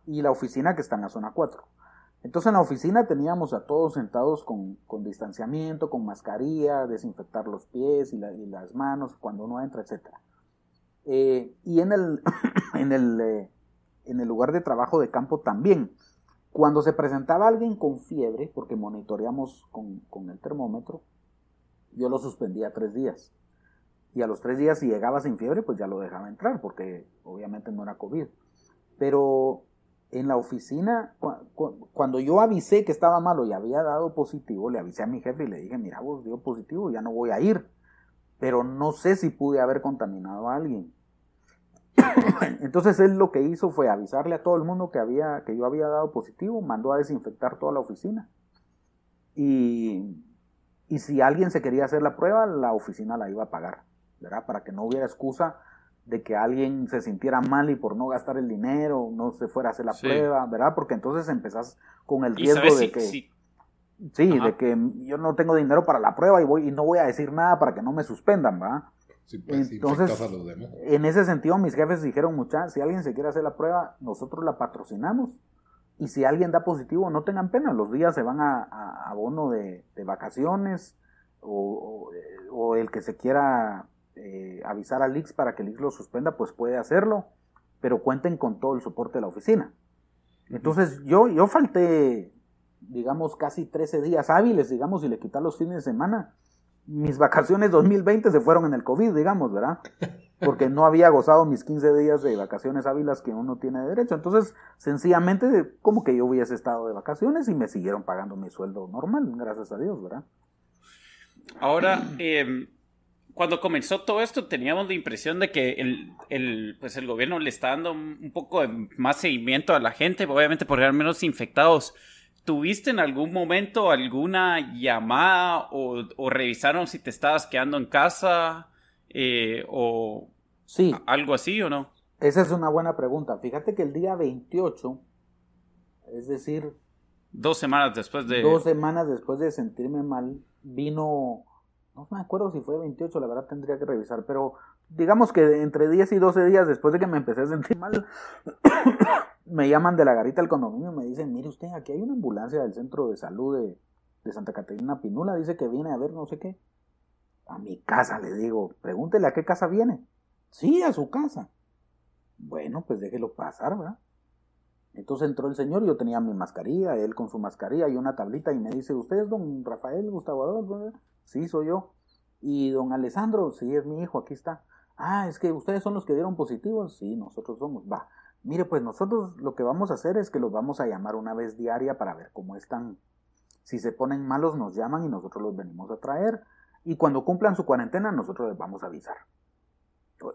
y la oficina que está en la zona 4. Entonces en la oficina teníamos a todos sentados con, distanciamiento, con mascarilla, desinfectar los pies y, las manos cuando uno entra, etc. Eh, y en el, en, el, eh, en el lugar de trabajo de campo también. Cuando se presentaba alguien con fiebre, porque monitoreamos con, con el termómetro, yo lo suspendía tres días. Y a los tres días, si llegaba sin fiebre, pues ya lo dejaba entrar, porque obviamente no era COVID. Pero en la oficina, cuando yo avisé que estaba malo y había dado positivo, le avisé a mi jefe y le dije, mira, vos dio positivo, ya no voy a ir. Pero no sé si pude haber contaminado a alguien. Entonces él lo que hizo fue avisarle a todo el mundo que, había, que yo había dado positivo, mandó a desinfectar toda la oficina. Y, y si alguien se quería hacer la prueba, la oficina la iba a pagar, ¿verdad? Para que no hubiera excusa de que alguien se sintiera mal y por no gastar el dinero no se fuera a hacer la prueba, ¿verdad? Porque entonces empezás con el riesgo de que... Sí, de que yo no tengo dinero para la prueba y voy y no voy a decir nada para que no me suspendan, ¿verdad? Pues, entonces, en ese sentido mis jefes dijeron, mucha, si alguien se quiere hacer la prueba, nosotros la patrocinamos. Y si alguien da positivo, no tengan pena, los días se van a, a, bono de, vacaciones o, o el que se quiera eh, avisar al Ix para que el Ix lo suspenda, pues puede hacerlo, pero cuenten con todo el soporte de la oficina. Entonces yo, yo falté, digamos, casi 13 días hábiles, digamos, y le quitar los fines de semana. Mis vacaciones 2020 se fueron en el COVID, digamos, ¿verdad? Porque no había gozado mis 15 días de vacaciones hábiles que uno tiene derecho. Entonces, sencillamente, como que yo hubiese estado de vacaciones y me siguieron pagando mi sueldo normal, gracias a Dios, ¿verdad? Ahora, eh, cuando comenzó todo esto teníamos la impresión de que el, el, pues el gobierno le está dando un poco de más seguimiento a la gente, obviamente por haber menos infectados. ¿Tuviste en algún momento alguna llamada o, o revisaron si te estabas quedando en casa eh, o sí. algo así o no? Esa es una buena pregunta. Fíjate que el día 28, es decir... Dos semanas después de... Dos semanas después de sentirme mal, vino no me acuerdo si fue 28, la verdad tendría que revisar, pero digamos que entre 10 y 12 días después de que me empecé a sentir mal, me llaman de la garita del condominio y me dicen, mire usted, aquí hay una ambulancia del centro de salud de, de Santa Catarina Pinula, dice que viene a ver no sé qué. A mi casa, le digo, pregúntele a qué casa viene. Sí, a su casa. Bueno, pues déjelo pasar, ¿verdad? Entonces entró el señor, yo tenía mi mascarilla, él con su mascarilla y una tablita y me dice, ¿usted es don Rafael Gustavo Adolfo? Sí, soy yo. Y don Alessandro, sí, es mi hijo, aquí está. Ah, es que ustedes son los que dieron positivos. Sí, nosotros somos. Va. Mire, pues nosotros lo que vamos a hacer es que los vamos a llamar una vez diaria para ver cómo están. Si se ponen malos, nos llaman y nosotros los venimos a traer. Y cuando cumplan su cuarentena, nosotros les vamos a avisar.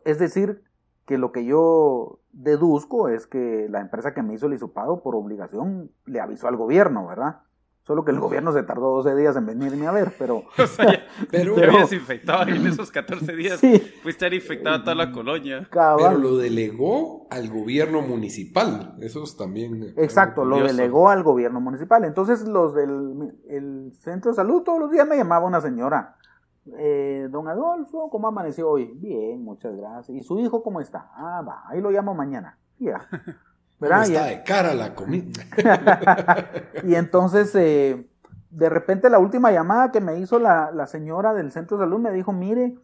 Es decir, que lo que yo deduzco es que la empresa que me hizo el hisopado por obligación le avisó al gobierno, ¿verdad? Solo que el gobierno se tardó 12 días en venirme a ver, pero... O sea, pero, te habías infectado en esos 14 días. Sí. Fuiste estar infectada toda la colonia. Pero lo delegó al gobierno municipal. Eso es también... Exacto, lo delegó al gobierno municipal. Entonces los del el centro de salud todos los días me llamaba una señora. Eh, don Adolfo, ¿cómo amaneció hoy? Bien, muchas gracias. ¿Y su hijo cómo está? Ah, va, ahí lo llamo mañana. Ya. Está de cara la comida. y entonces, eh, de repente, la última llamada que me hizo la, la, señora del centro de salud me dijo: Mire,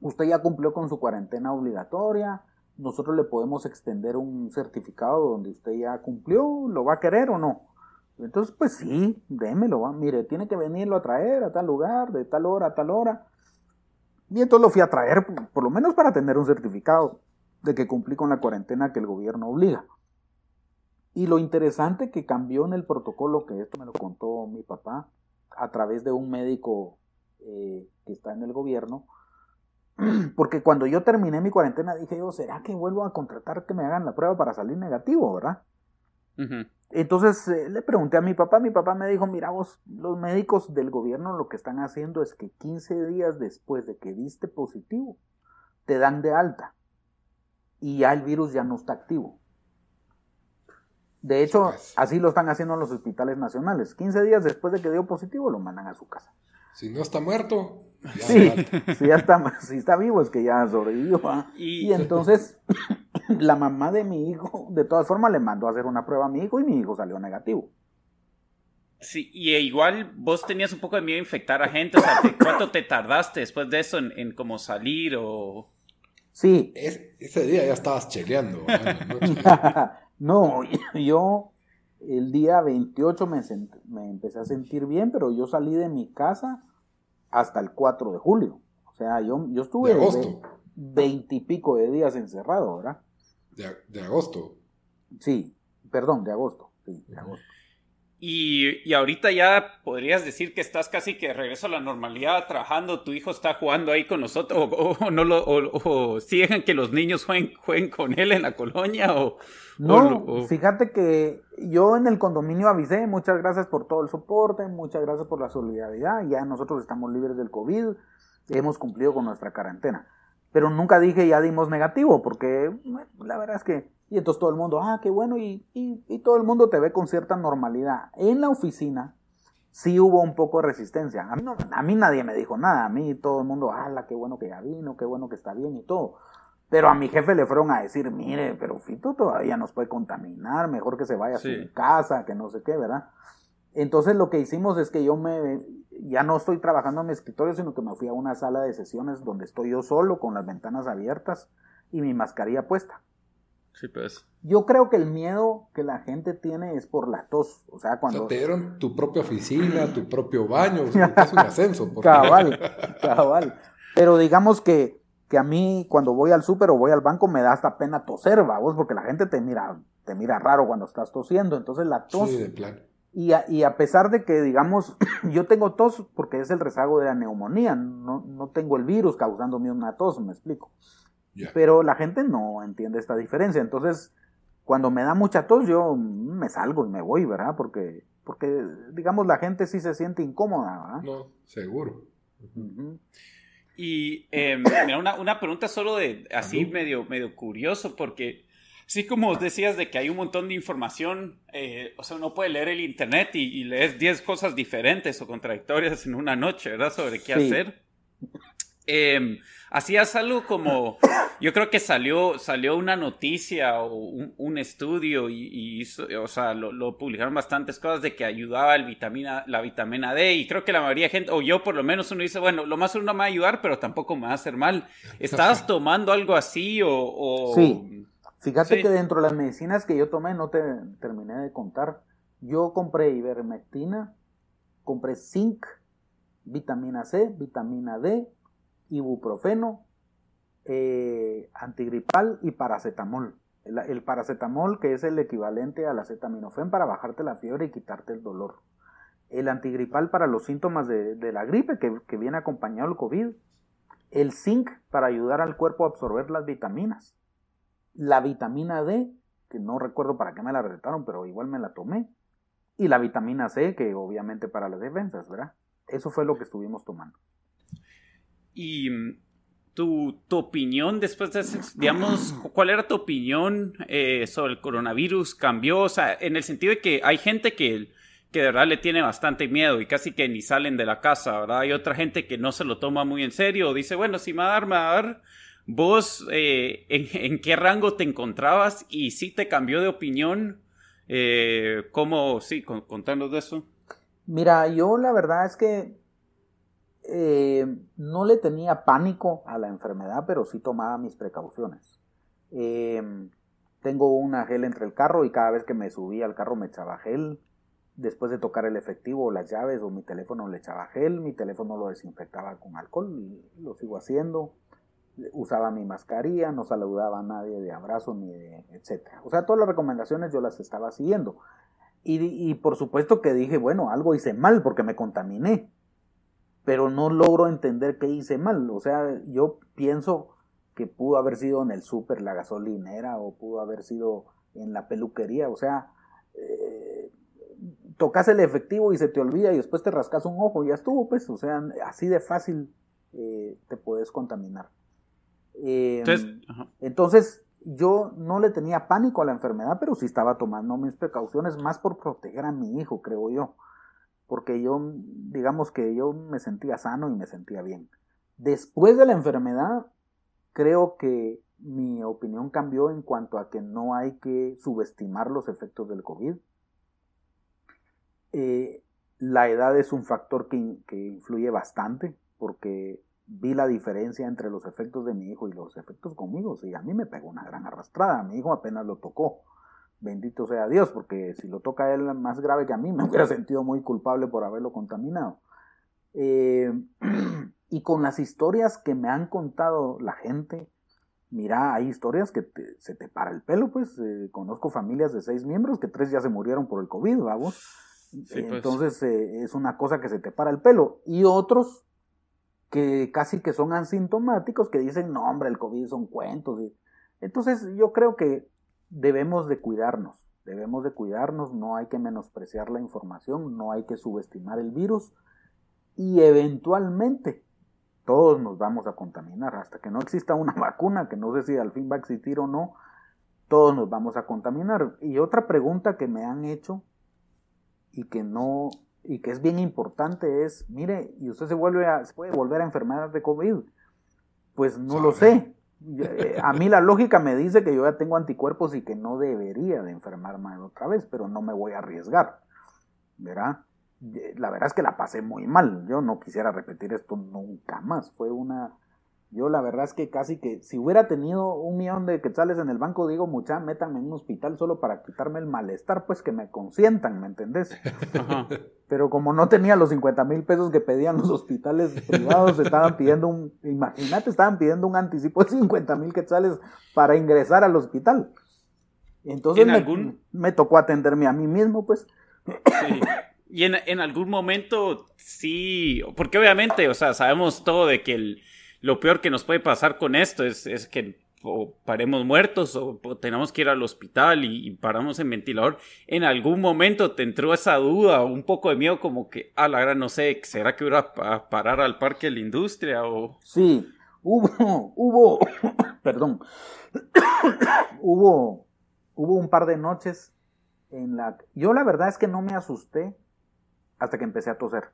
usted ya cumplió con su cuarentena obligatoria. Nosotros le podemos extender un certificado donde usted ya cumplió. ¿Lo va a querer o no? Entonces, pues sí, démelo. Mire, tiene que venirlo a traer a tal lugar, de tal hora a tal hora. Y entonces lo fui a traer, por lo menos para tener un certificado de que cumplí con la cuarentena que el gobierno obliga. Y lo interesante que cambió en el protocolo, que esto me lo contó mi papá, a través de un médico eh, que está en el gobierno, porque cuando yo terminé mi cuarentena dije yo, ¿será que vuelvo a contratar que me hagan la prueba para salir negativo, verdad? Entonces eh, le pregunté a mi papá, mi papá me dijo, mira vos, los médicos del gobierno lo que están haciendo es que 15 días después de que diste positivo, te dan de alta y ya el virus ya no está activo. De hecho, así lo están haciendo en los hospitales nacionales. 15 días después de que dio positivo, lo mandan a su casa. Si no está muerto. sí, si ya está, si está vivo es que ya sobrevivió. Y... entonces, la mamá de mi hijo, de todas formas, le mandó a hacer una prueba a mi hijo y mi hijo salió negativo. Sí, y igual vos tenías un poco de miedo a infectar a gente. O sea, ¿cuánto te tardaste después de eso en, en como salir o...? Sí. ese día ya estabas cheleando. No, yo el día 28 me, me, empecé a sentir bien, pero yo salí de mi casa hasta el 4 de julio. O sea, yo, yo estuve veintipico de, días encerrado, ¿verdad? De, agosto. Sí, perdón, de agosto. Sí, de agosto. Y, y, ahorita ya podrías decir que estás casi que de regreso a la normalidad trabajando, tu hijo está jugando ahí con nosotros, o, no lo, o, que los niños jueguen, jueguen, con él en la colonia, o... No, fíjate que yo en el condominio avisé, muchas gracias por todo el soporte, muchas gracias por la solidaridad, ya nosotros estamos libres del COVID, hemos cumplido con nuestra cuarentena, pero nunca dije ya dimos negativo, porque la verdad es que y entonces todo el mundo, ah, qué bueno, y, y, todo el mundo te ve con cierta normalidad. En la oficina sí hubo un poco de resistencia. A mí, a mí nadie me dijo nada, a mí todo el mundo, ah, qué bueno que ya vino, qué bueno que está bien y todo. Pero a mi jefe le fueron a decir, mire, pero Fito todavía nos puede contaminar, mejor que se vaya a su casa, que no sé qué, ¿verdad? Entonces lo que hicimos es que yo me, ya no estoy trabajando en mi escritorio, sino que me fui a una sala de sesiones donde estoy yo solo, con las ventanas abiertas y mi mascarilla puesta. Sí, pues. Yo creo que el miedo que la gente tiene es por la tos. O sea, cuando. te dieron tu propia oficina, tu propio baño, es un ascenso. Cabal, cabal. Pero digamos que, que a mí, cuando voy al súper o voy al banco, me da hasta pena toser, vamos, porque la gente te mira, te mira raro cuando estás tosiendo. Entonces la tos. Sí, de plan. Y a, y a, pesar de que, digamos, yo tengo tos porque es el rezago de la neumonía, no, no tengo el virus causándome una tos, me explico. Pero la gente no entiende esta diferencia. Entonces, cuando me da mucha tos, yo me salgo y me voy, ¿verdad? Porque, porque digamos, la gente sí se siente incómoda, ¿verdad? No, seguro. Y em, mira, una, una, pregunta solo de así medio, medio curioso, porque así como decías de que hay un montón de información, eh, o sea, uno puede leer el internet y, lees 10 cosas diferentes o contradictorias en una noche, ¿verdad? Sobre qué hacer. Eh, hacías algo como, yo creo que salió, salió una noticia o un, estudio y, o sea, lo, publicaron bastantes cosas de que ayudaba el vitamina, la vitamina D y creo que la mayoría de gente, o yo por lo menos uno dice, bueno, lo más uno me va a ayudar, pero tampoco me va a hacer mal. ¿Estabas tomando algo así o...? Sí, fíjate que dentro de las medicinas que yo tomé, no te terminé de contar, yo compré ivermectina, compré zinc, vitamina C, vitamina D, ibuprofeno, eh, antigripal y paracetamol. El, paracetamol que es el equivalente al acetaminofén para bajarte la fiebre y quitarte el dolor. El antigripal para los síntomas de, la gripe que, viene acompañado del COVID. El zinc para ayudar al cuerpo a absorber las vitaminas. La vitamina D, que no recuerdo para qué me la recetaron, pero igual me la tomé. Y la vitamina C, que obviamente para las defensas, ¿verdad? Eso fue lo que estuvimos tomando. Y mm, tu, tu opinión después de, digamos, ¿cuál era tu opinión eh, sobre el coronavirus? ¿Cambió? O sea, en el sentido de que hay gente que, que de verdad le tiene bastante miedo y casi que ni salen de la casa, ¿verdad? Hay otra gente que no se lo toma muy en serio, dice, bueno, si me va a dar, me va a. ¿Vos eh, en, qué rango te encontrabas y si te cambió de opinión? Eh, ¿Cómo, sí, contanos de eso? Mira, yo la verdad es que eh, no le tenía pánico a la enfermedad, pero sí tomaba mis precauciones. Eh, tengo una gel entre el carro y cada vez que me subía al carro me echaba gel. Después de tocar el efectivo o las llaves o mi teléfono le echaba gel, mi teléfono lo desinfectaba con alcohol y lo sigo haciendo. Usaba mi mascarilla, no saludaba a nadie de abrazo ni de etcétera. O sea, todas las recomendaciones yo las estaba siguiendo. Y, y por supuesto que dije, bueno, algo hice mal porque me contaminé pero no logro entender qué hice mal. O sea, yo pienso que pudo haber sido en el súper, la gasolinera, o pudo haber sido en la peluquería. O sea, eh, tocas el efectivo y se te olvida y después te rascas un ojo y ya estuvo, pues. O sea, así de fácil eh, te puedes contaminar. Em, entonces, yo no le tenía pánico a la enfermedad, pero sí estaba tomando mis precauciones más por proteger a mi hijo, creo yo porque yo, digamos que yo me sentía sano y me sentía bien. Después de la enfermedad, creo que mi opinión cambió en cuanto a que no hay que subestimar los efectos del COVID. Eh, la edad es un factor que, influye bastante porque vi la diferencia entre los efectos de mi hijo y los efectos conmigo. Sí, a mí me pegó una gran arrastrada, a mi hijo apenas lo tocó bendito sea Dios, porque si lo toca a él más grave que a mí, me hubiera sentido muy culpable por haberlo contaminado. Eh, y con las historias que me han contado la gente, mira, hay historias que se te para el pelo, pues eh, conozco familias de seis miembros que tres ya se murieron por el COVID, vamos. Pues. Entonces eh, es una cosa que se te para el pelo. Y otros que casi que son asintomáticos, que dicen, no, hombre, el COVID son cuentos. Entonces yo creo que debemos de cuidarnos, debemos de cuidarnos, no hay que menospreciar la información, no hay que subestimar el virus y eventualmente todos nos vamos a contaminar hasta que no exista una vacuna, que no sé si al fin va a existir o no, todos nos vamos a contaminar. Y otra pregunta que me han hecho y que no y que es bien importante es, mire, ¿y usted se vuelve a, se puede volver a enfermar de COVID? Pues no lo sé. Eh, a mí la lógica me dice que yo ya tengo anticuerpos y que no debería de enfermarme otra vez, pero no me voy a arriesgar. ¿Verdad? Eh, la verdad es que la pasé muy mal. Yo no quisiera repetir esto nunca más. Fue una yo la verdad es que casi que si hubiera tenido un millón de quetzales en el banco, digo, mucha, métanme en un hospital solo para quitarme el malestar, pues que me consientan, ¿me entendés? Pero como no tenía los 50 mil pesos que pedían los hospitales privados, estaban pidiendo un, imagínate, estaban pidiendo un anticipo de 50 mil quetzales para ingresar al hospital. Entonces me, me tocó atenderme a mí mismo, pues. Sí. Y en, en, algún momento sí, porque obviamente, o sea, sabemos todo de que el, lo peor que nos puede pasar con esto es, es que o paremos muertos o, tenemos que ir al hospital y, paramos en ventilador, en algún momento te entró esa duda o un poco de miedo como que, a la gran no sé, ¿será que voy a parar al parque de la industria o...? Sí, hubo, hubo, perdón, hubo, hubo un par de noches en la... Yo la verdad es que no me asusté hasta que empecé a toser.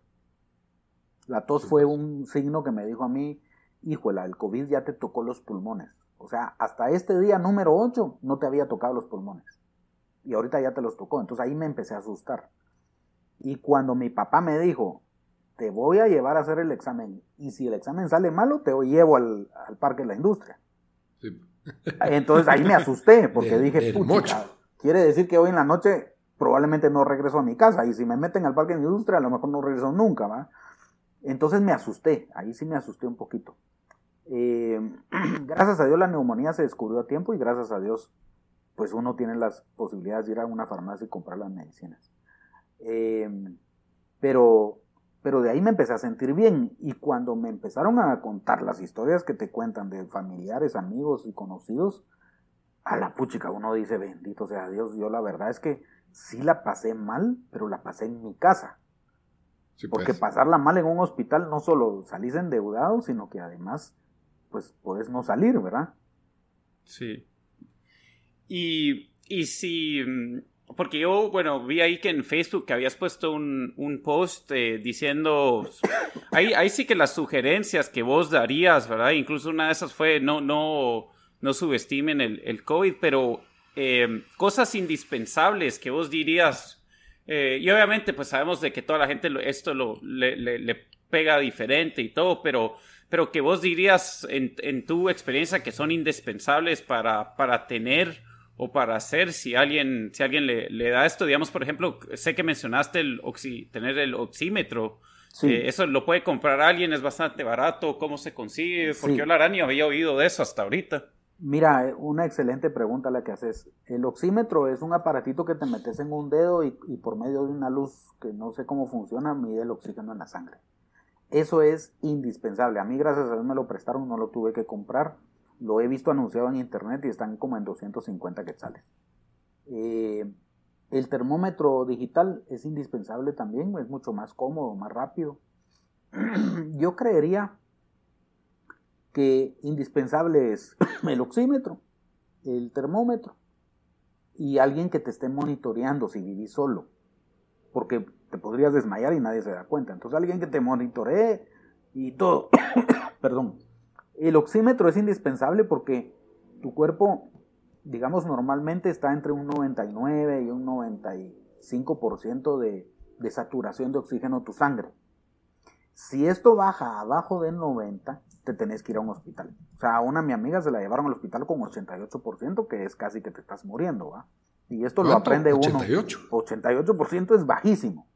La tos fue un signo que me dijo a mí, híjola, el COVID ya te tocó los pulmones. O sea, hasta este día número 8 no te había tocado los pulmones. Y ahorita ya te los tocó. Entonces ahí me empecé a asustar. Y cuando mi papá me dijo, te voy a llevar a hacer el examen. Y si el examen sale malo, te llevo al, parque de la industria. Entonces ahí me asusté porque dije, pucha, quiere decir que hoy en la noche probablemente no regreso a mi casa. Y si me meten al parque de la industria, a lo mejor no regreso nunca, ¿va? Entonces me asusté, ahí sí me asusté un poquito. Eh, gracias a Dios la neumonía se descubrió a tiempo y gracias a Dios pues uno tiene las posibilidades de ir a una farmacia y comprar las medicinas. Eh, pero, pero de ahí me empecé a sentir bien y cuando me empezaron a contar las historias que te cuentan de familiares, amigos y conocidos, a la puchica uno dice bendito sea Dios, yo la verdad es que sí la pasé mal, pero la pasé en mi casa. Porque pues. pasarla mal en un hospital no solo salís endeudado, sino que además pues puedes no salir, ¿verdad? Sí. Y, y si, mm, porque yo, bueno, vi ahí que en Facebook que habías puesto un, un post eh, diciendo, ahí, ahí sí que las sugerencias que vos darías, ¿verdad? Incluso una de esas fue, no, no, no subestimen el, el COVID, pero eh, cosas indispensables que vos dirías, eh, y obviamente pues sabemos de que toda la gente esto lo, le, le, le pega diferente y todo, pero pero que vos dirías en, en tu experiencia que son indispensables para, para tener o para hacer si alguien, si alguien le, le, da esto, digamos, por ejemplo, sé que mencionaste el oxi, tener el oxímetro. Sí. Eh, eso lo puede comprar alguien, es bastante barato, ¿cómo se consigue? Porque yo la ni había oído de eso hasta ahorita. Mira, eh, una excelente pregunta la que haces. El oxímetro es un aparatito que te metes en un dedo y, por medio de una luz que no sé cómo funciona, mide el oxígeno en la sangre. Eso es indispensable. A mí, gracias a Dios, me lo prestaron, no lo tuve que comprar. Lo he visto anunciado en internet y están como en 250 quetzales. Eh, el termómetro digital es indispensable también, es mucho más cómodo, más rápido. Yo creería indispensable es el oxímetro, el termómetro y alguien que te esté monitoreando si vivís solo. Porque te podrías desmayar y nadie se da cuenta. Entonces alguien que te monitoree y todo. Perdón. El oxímetro es indispensable porque tu cuerpo, digamos, normalmente está entre un 99 y un 95% de, de saturación de oxígeno tu sangre. Si esto baja abajo del 90, te tenés que ir a un hospital. O sea, a una mi amiga se la llevaron al hospital con 88%, que es casi que te estás muriendo, ¿va? Y esto lo aprende uno. 88. 88% es bajísimo.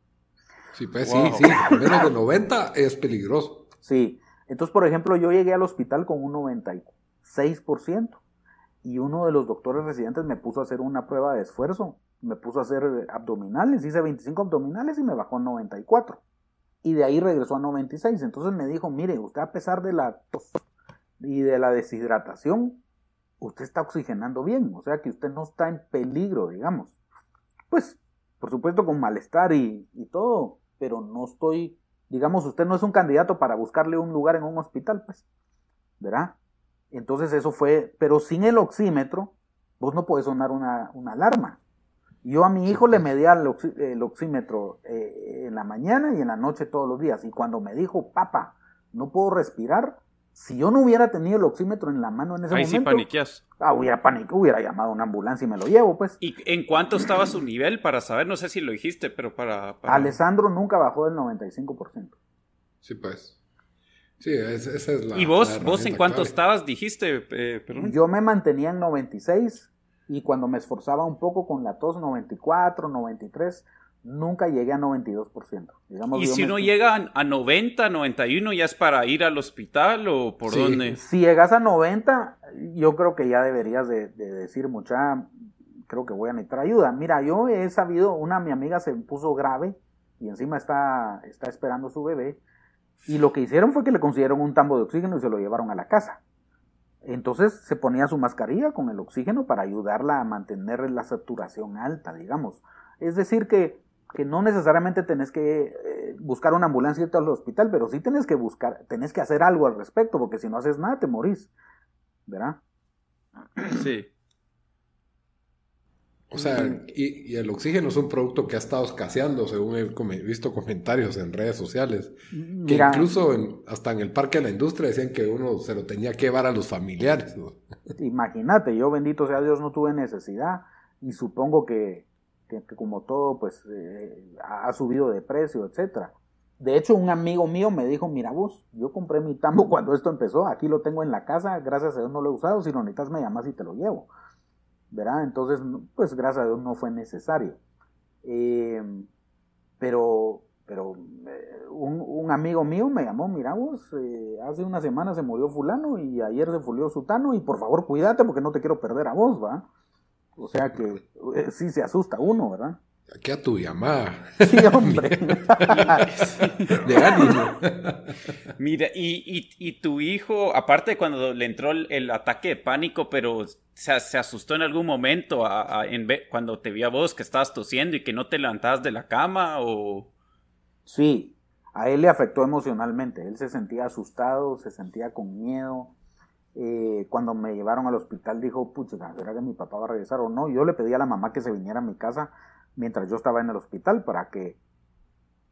Sí, pues sí, sí, menos de 90 es peligroso. Sí, entonces, por ejemplo, yo llegué al hospital con un 96% y uno de los doctores residentes me puso a hacer una prueba de esfuerzo, me puso a hacer abdominales, hice 25 abdominales y me bajó a 94. Y de ahí regresó a 96. Entonces me dijo, mire, usted a pesar de la tos y de la deshidratación, usted está oxigenando bien, o sea que usted no está en peligro, digamos. Pues, por supuesto, con malestar y, y todo, pero no estoy, digamos, usted no es un candidato para buscarle un lugar en un hospital, pues, ¿verdad? Entonces eso fue, pero sin el oxímetro, vos no podés sonar una, una alarma. Yo a mi hijo le medía el, oxímetro eh, en la mañana y en la noche todos los días. Y cuando me dijo, papá, no puedo respirar, si yo no hubiera tenido el oxímetro en la mano en ese momento. Ahí sí paniqueas. Ah, hubiera pánico, hubiera llamado a una ambulancia y me lo llevo, pues. ¿Y en cuánto estaba su nivel para saber? No sé si lo dijiste, pero para. Alessandro nunca bajó del 95%. Sí, pues. Sí, esa es la. ¿Y vos, vos en cuánto estabas? Dijiste, eh, Yo me mantenía en 96 y cuando me esforzaba un poco con la tos 94, 93 nunca llegué a 92%. Digamos, ¿Y si uno llega a 90, 91, ya es para ir al hospital o por dónde? Si llegas a 90, yo creo que ya deberías de, decir, mucha, creo que voy a necesitar ayuda. Mira, yo he sabido, una mi amiga se puso grave y encima está, está esperando su bebé. Y lo que hicieron fue que le consiguieron un tambo de oxígeno y se lo llevaron a la casa. Entonces se ponía su mascarilla con el oxígeno para ayudarla a mantener la saturación alta, digamos. Es decir, que, que no necesariamente tenés que eh, buscar una ambulancia y irte al hospital, pero sí tenés que buscar, tenés que hacer algo al respecto, porque si no haces nada te morís. ¿Verdad? Sí. O sea, y, el oxígeno es un producto que ha estado escaseando, según he visto comentarios en redes sociales. Que incluso hasta en el Parque de la Industria decían que uno se lo tenía que llevar a los familiares. Imagínate, yo bendito sea Dios no tuve necesidad y supongo que, como todo pues eh, ha subido de precio, etcétera. De hecho, un amigo mío me dijo, mira vos, yo compré mi tambo cuando esto empezó, aquí lo tengo en la casa, gracias a Dios no lo he usado, si lo necesitas me llamas y te lo llevo. ¿Verdad? Entonces, pues gracias a Dios no fue necesario. Eh, pero pero eh, un, amigo mío me llamó, mira vos, eh, hace una semana se murió fulano y ayer se murió sutano y por favor cuídate porque no te quiero perder a vos, ¿va? O sea que sí se asusta uno, ¿verdad? Aquí a tu llamada. Sí, hombre. de ánimo. Mira, y, tu hijo, aparte cuando le entró el, ataque de pánico, pero se, se, asustó en algún momento en, cuando te vio a vos que estabas tosiendo y que no te levantabas de la cama o... Sí, a él le afectó emocionalmente. Él se sentía asustado, se sentía con miedo. Eh, cuando me llevaron al hospital dijo, pucha, ¿será que mi papá va a regresar o no? Yo le pedí a la mamá que se viniera a mi casa mientras yo estaba en el hospital para que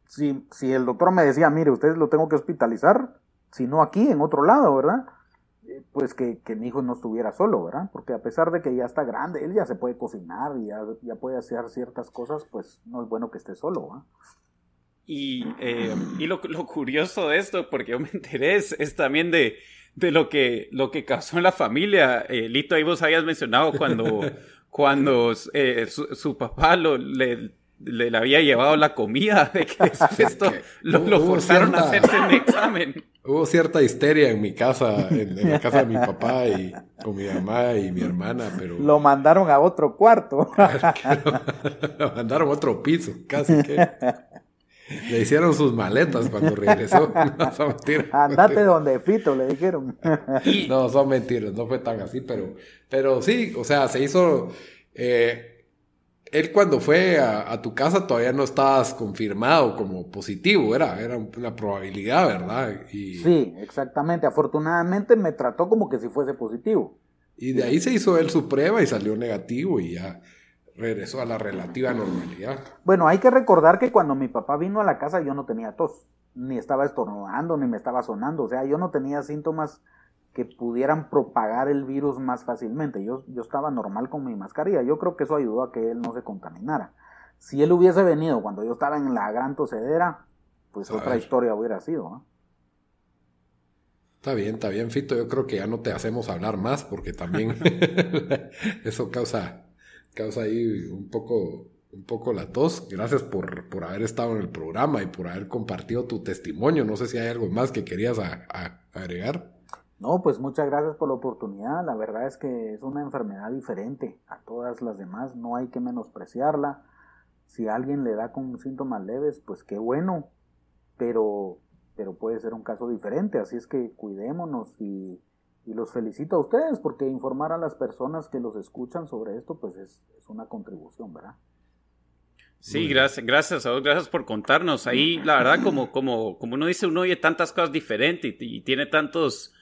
si, si el doctor me decía, mire, ustedes lo tengo que hospitalizar, si no aquí, en otro lado, ¿verdad? Eh, pues que, mi hijo no estuviera solo, ¿verdad? Porque a pesar de que ya está grande, él ya se puede cocinar y ya, puede hacer ciertas cosas, pues no es bueno que esté solo, ¿verdad? Y, eh, y lo, curioso de esto, porque yo me enteré, es, también de, de, lo, que, lo que causó en la familia. Eh, Lito, ahí vos habías mencionado cuando, cuando eh, su, papá lo, le, le, había llevado la comida, de que esto lo, forzaron a hacerse un examen. Hubo cierta histeria en mi casa, en, la casa de mi papá y con mi mamá y mi hermana, pero... Lo mandaron a otro cuarto. lo mandaron a otro piso, casi que... Le hicieron sus maletas cuando regresó. No, son mentiras. Andate donde Fito, le dijeron. no, son mentiras, no fue tan así, pero, pero sí, o sea, se hizo. Eh, él cuando fue a, tu casa todavía no estabas confirmado como positivo, era, era una probabilidad, ¿verdad? Y, sí, exactamente. Afortunadamente me trató como que si fuese positivo. Y de ahí se hizo él su prueba y salió negativo y ya regresó a la relativa normalidad. Bueno, hay que recordar que cuando mi papá vino a la casa yo no tenía tos, ni estaba estornudando, ni me estaba sonando, o sea, yo no tenía síntomas que pudieran propagar el virus más fácilmente. Yo, yo estaba normal con mi mascarilla. Yo creo que eso ayudó a que él no se contaminara. Si él hubiese venido cuando yo estaba en la gran tosedera, pues otra historia hubiera sido. Está bien, está bien, Fito. Yo creo que ya no te hacemos hablar más porque también eso causa causa ahí un poco, un poco la tos. Gracias por, por, haber estado en el programa y por haber compartido tu testimonio. No sé si hay algo más que querías agregar. No, pues muchas gracias por la oportunidad. La verdad es que es una enfermedad diferente a todas las demás. No hay que menospreciarla. Si alguien le da con síntomas leves, pues qué bueno. Pero, pero puede ser un caso diferente. Así es que cuidémonos y y los felicito a ustedes porque informar a las personas que los escuchan sobre esto pues es, una contribución, ¿verdad? Sí, gracias, gracias a vos, gracias por contarnos. Ahí, la verdad, como, como, como uno dice, uno oye tantas cosas diferentes y, tiene tantos,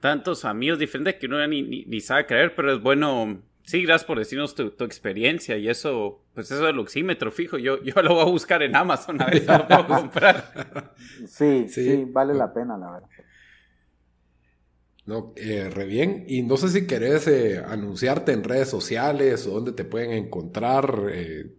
tantos amigos diferentes que uno ya ni, ni, sabe creer, pero es bueno. Sí, gracias por decirnos tu, experiencia y eso, pues eso del oxímetro fijo, yo, yo lo voy a buscar en Amazon a ver si lo puedo comprar. sí, sí, vale la pena, la verdad. No, eh, re bien. Y no sé si querés eh, anunciarte en redes sociales o dónde te pueden encontrar eh,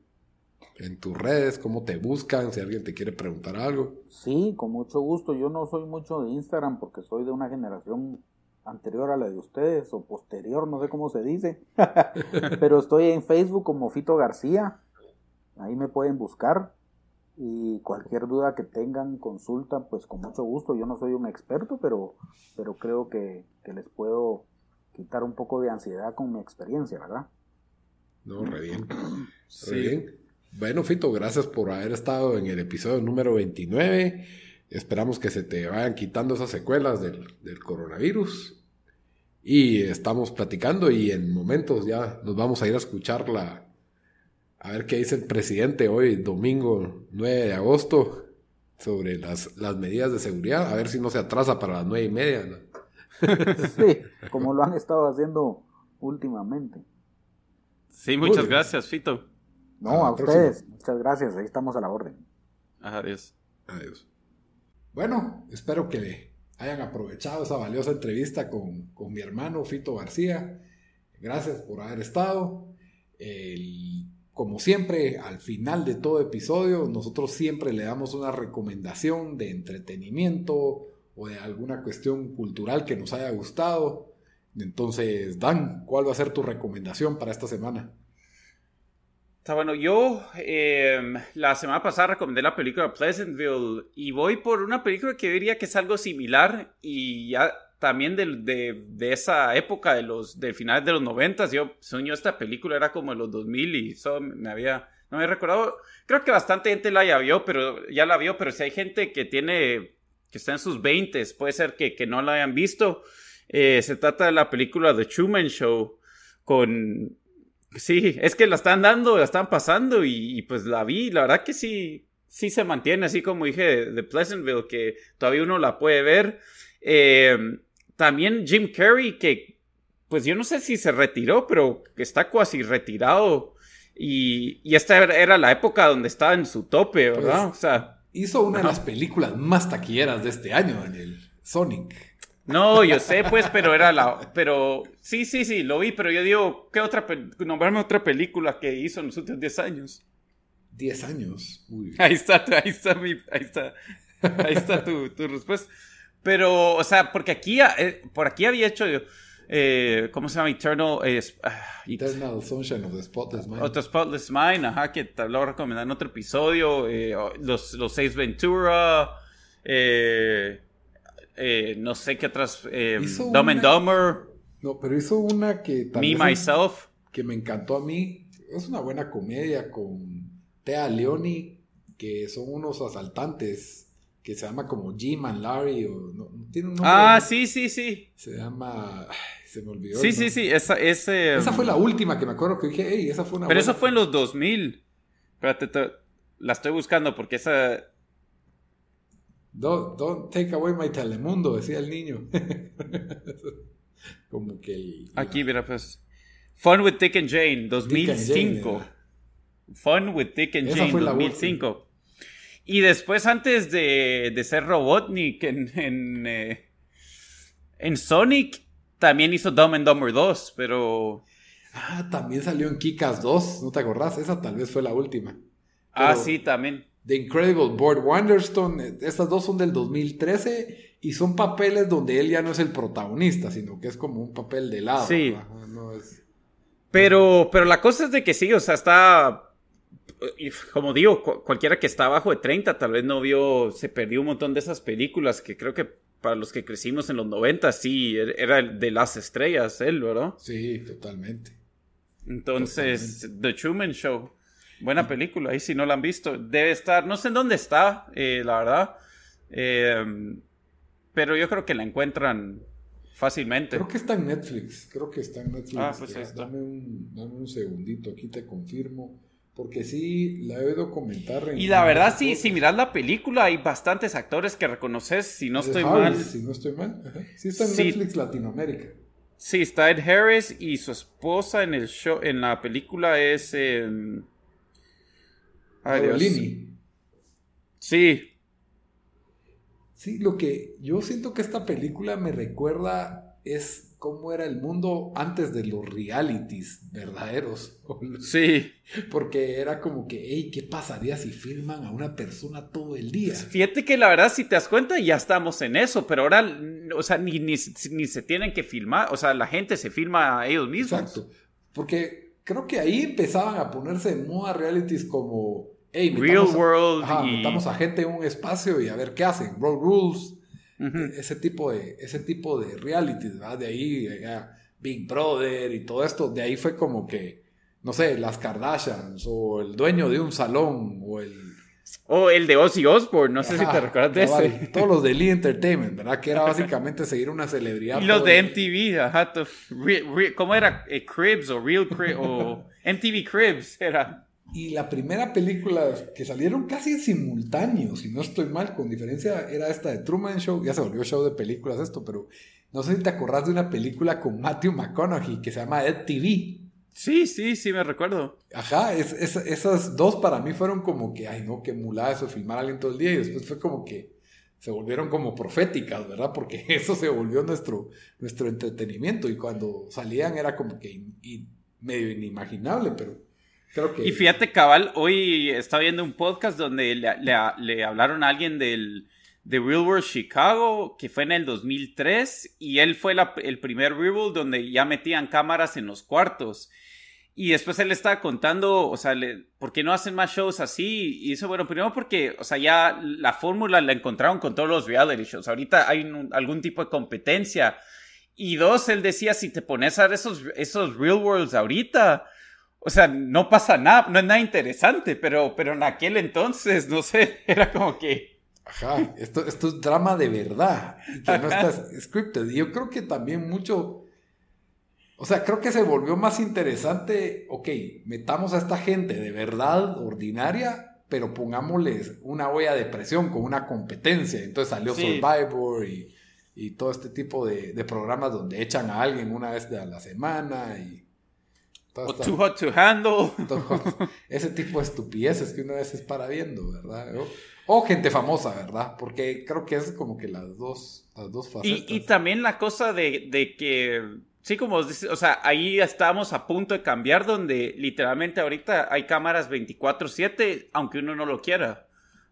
en tus redes, cómo te buscan, si alguien te quiere preguntar algo. Sí, con mucho gusto. Yo no soy mucho de Instagram porque soy de una generación anterior a la de ustedes o posterior, no sé cómo se dice. Pero estoy en Facebook como Fito García. Ahí me pueden buscar y cualquier duda que tengan, consulta, pues con mucho gusto. Yo no soy un experto, pero, pero creo que, les puedo quitar un poco de ansiedad con mi experiencia, ¿verdad? No, re bien. Re bien. Bueno, Fito, gracias por haber estado en el episodio número 29. Esperamos que se te vayan quitando esas secuelas del, del coronavirus. Y estamos platicando y en momentos ya nos vamos a ir a escuchar la, a ver qué dice el presidente hoy, domingo 9 de agosto, sobre las, las medidas de seguridad, a ver si no se atrasa para las nueve y media. ¿no? Sí, como lo han estado haciendo últimamente. Sí, muchas gracias, Fito. No, a ustedes, muchas gracias, ahí estamos a la orden. Adiós. Adiós. Bueno, espero que hayan aprovechado esa valiosa entrevista con, con mi hermano Fito García. Gracias por haber estado. El como siempre, al final de todo episodio, nosotros siempre le damos una recomendación de entretenimiento o de alguna cuestión cultural que nos haya gustado. Entonces, Dan, ¿cuál va a ser tu recomendación para esta semana? Está bueno, yo eh, la semana pasada recomendé la película Pleasantville y voy por una película que diría que es algo similar y ya también de, de, de, esa época de los de finales de los noventas. Yo soñó esta película era como de los 2000 y eso me había no me he recordado. Creo que bastante gente la ya vio, pero ya la vio, pero si hay gente que tiene que está en sus 20 puede ser que, que no la hayan visto. Eh, se trata de la película The Truman Show con sí, es que la están dando, la están pasando y, pues la vi, la verdad que sí sí se mantiene así como dije de Pleasantville que todavía uno la puede ver. Eh, también Jim Carrey, que pues yo no sé si se retiró, pero que está casi retirado. Y, y esta era la época donde estaba en su tope, ¿verdad? Pues, o sea, hizo una ajá. de las películas más taquilleras de este año, Daniel. Sonic. No, yo sé, pues, pero era la. Pero sí, sí, sí, lo vi, pero yo digo, ¿qué otra. Nombrarme otra película que hizo en los últimos 10 años? 10 años. Uy. Ahí está, ahí está, mi, ahí está. Ahí está tu, tu respuesta. Pero, o sea, porque aquí, eh, por aquí había hecho, eh, ¿cómo se llama? Eternal... Eh, Eternal Sunshine of the Spotless Mind. Otro Spotless Mind, ajá, que te lo recomendé en otro episodio. Eh, los, los seis Ventura. No sé qué otras. Dumb una... and Dumber. No, pero hizo una que también... Me, Myself. Que me encantó a mí. Es una buena comedia con Tea Leoni, que son unos asaltantes que se llama como Jim and Larry o no, tiene un nombre. Ah, sí, sí, sí. Se llama se me olvidó. Sí, sí, sí, esa ese, esa fue la última que me acuerdo que dije, hey, esa fue una Pero buena. eso fue en los 2000. Espérate, te, la estoy buscando porque esa Don't, don't take away my Telemundo, decía el niño. como que el, Aquí, mira, pues Fun with Dick and Jane 2005. Dick and Jane, Fun with Dick and Jane 2005. Y después, antes de, de ser Robotnik en, en, eh, en, Sonic, también hizo Dumb and Dumber 2, pero... Ah, también salió en Kikas 2, ¿no te acordás? Esa tal vez fue la última. Pero ah, sí, también. The Incredible Board Wonderstone, estas dos son del 2013 y son papeles donde él ya no es el protagonista, sino que es como un papel de lado. Sí. No es... Pero, pero la cosa es de que sí, o sea, está y como digo, cualquiera que está abajo de 30 tal vez no vio, se perdió un montón de esas películas que creo que para los que crecimos en los 90 sí, er, era de las estrellas él, ¿verdad? Sí, totalmente. Entonces, totalmente. The Truman Show, buena película, ahí si no la han visto, debe estar, no sé en dónde está, eh, la verdad, eh, pero yo creo que la encuentran fácilmente. Creo que está en Netflix, creo que está en Netflix. Ah, pues ahí está. Dame, un, dame un segundito, aquí te confirmo. Porque sí, la he oído comentar. y la verdad, sí, si miras la película, hay bastantes actores que reconoces, si no estoy Harris, mal. Si no estoy mal. Ajá. Sí está en sí. Netflix Latinoamérica. Sí, está Ed Harris y su esposa en el show, en la película es... Eh... Ay, Dios. Sí. Sí, lo que yo siento que esta película me recuerda es cómo era el mundo antes de los realities verdaderos. Sí. Porque era como que, hey, ¿qué pasaría si filman a una persona todo el día? Fíjate que la verdad, si te das cuenta, ya estamos en eso, pero ahora, o sea, ni, ni, ni se tienen que filmar, o sea, la gente se filma a ellos mismos. Exacto. Porque creo que ahí empezaban a ponerse en moda realities como, hey, Real a, World. Ajá, y... metamos a gente en un espacio y a ver qué hacen, Road Rules. Uh -huh. ese, tipo de, ese tipo de reality, ¿verdad? De ahí, ya, Big Brother y todo esto, de ahí fue como que no sé, las Kardashians o el dueño de un salón o el... O el de Ozzy Osbourne, no sé si te recuerdas de ese. Todos los de Lee Entertainment, ¿verdad? Que era básicamente seguir una celebridad. Y los de MTV, ajá. ¿Cómo era? Eh, Cribs o Real Cribs o MTV Cribs era. Y la primera película que salieron casi en simultáneo, si no estoy mal, con diferencia, era esta de Truman Show. Ya se volvió show de películas esto, pero no sé si te acordás de una película con Matthew McConaughey que se llama Ed TV. Sí, sí, sí, me recuerdo. Ajá, es, esas dos para mí fueron como que, ay no, qué mulada eso, filmar a alguien todo el día. Y después fue como que se volvieron como proféticas, ¿verdad? Porque eso se volvió nuestro, nuestro entretenimiento. Y cuando salían era como que medio inimaginable, pero y fíjate, cabal, hoy estaba viendo un podcast donde le, hablaron a alguien del de Real World Chicago, que fue en el 2003, y él fue el primer Real World donde ya metían cámaras en los cuartos. Y después él estaba contando, o sea, ¿por qué no hacen más shows así? Y eso, bueno, primero porque, o sea, ya la fórmula la encontraron con todos los reality shows. Ahorita hay algún tipo de competencia. Y dos, él decía, si te pones a esos, esos Real Worlds ahorita, o sea, no pasa nada, no es nada interesante, pero, pero en aquel entonces, no sé, era como que... Ajá, esto, esto es drama de verdad, que no está scripted. Y yo creo que también mucho... O sea, creo que se volvió más interesante, ok, metamos a esta gente de verdad ordinaria, pero pongámosles una olla de presión con una competencia. Entonces salió Survivor y, y, todo este tipo de, de programas donde echan a alguien una vez a la semana y o too hot to handle. Ese tipo de estupideces que una vez es para viendo, ¿verdad? O, gente famosa, ¿verdad? Porque creo que es como que las dos, las dos facetas. Y, también la cosa de, que, sí, como, o sea, ahí estamos a punto de cambiar donde literalmente ahorita hay cámaras 24/7, aunque uno no lo quiera.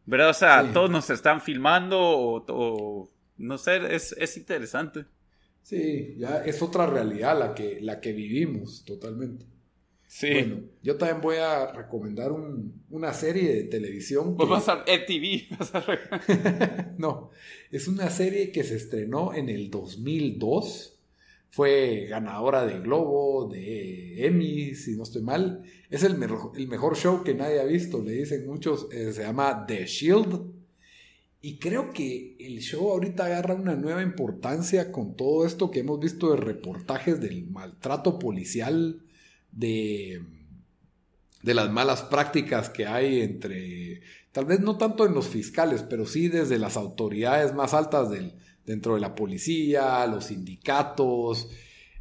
¿Verdad? O sea, todos nos están filmando o, no sé, es, es interesante. Sí, ya es otra realidad la que, la que vivimos totalmente. Sí. Bueno, yo también voy a recomendar una serie de televisión. Pues vas a ETV. no, es una serie que se estrenó en el 2002. Fue ganadora de Globo, de Emmy, si no estoy mal. Es el, el mejor show que nadie ha visto, le dicen muchos. Eh, se llama The Shield. Y creo que el show ahorita agarra una nueva importancia con todo esto que hemos visto de reportajes del maltrato policial, de, de las malas prácticas que hay entre, tal vez no tanto en los fiscales, pero sí desde las autoridades más altas del, dentro de la policía, los sindicatos,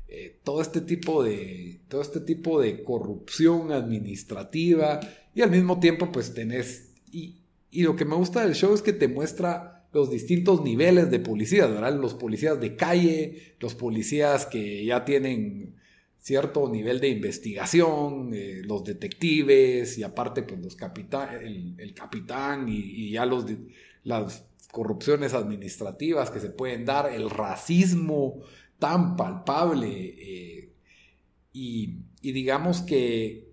eh, todo este tipo de todo este tipo de corrupción administrativa y al mismo tiempo pues tenés y lo que me gusta del show es que te muestra los distintos niveles de policías, ¿verdad? Los policías de calle, los policías que ya tienen cierto nivel de investigación, eh, los detectives y aparte pues los capitán, el, capitán y, ya los, las corrupciones administrativas que se pueden dar, el racismo tan palpable eh, y, digamos que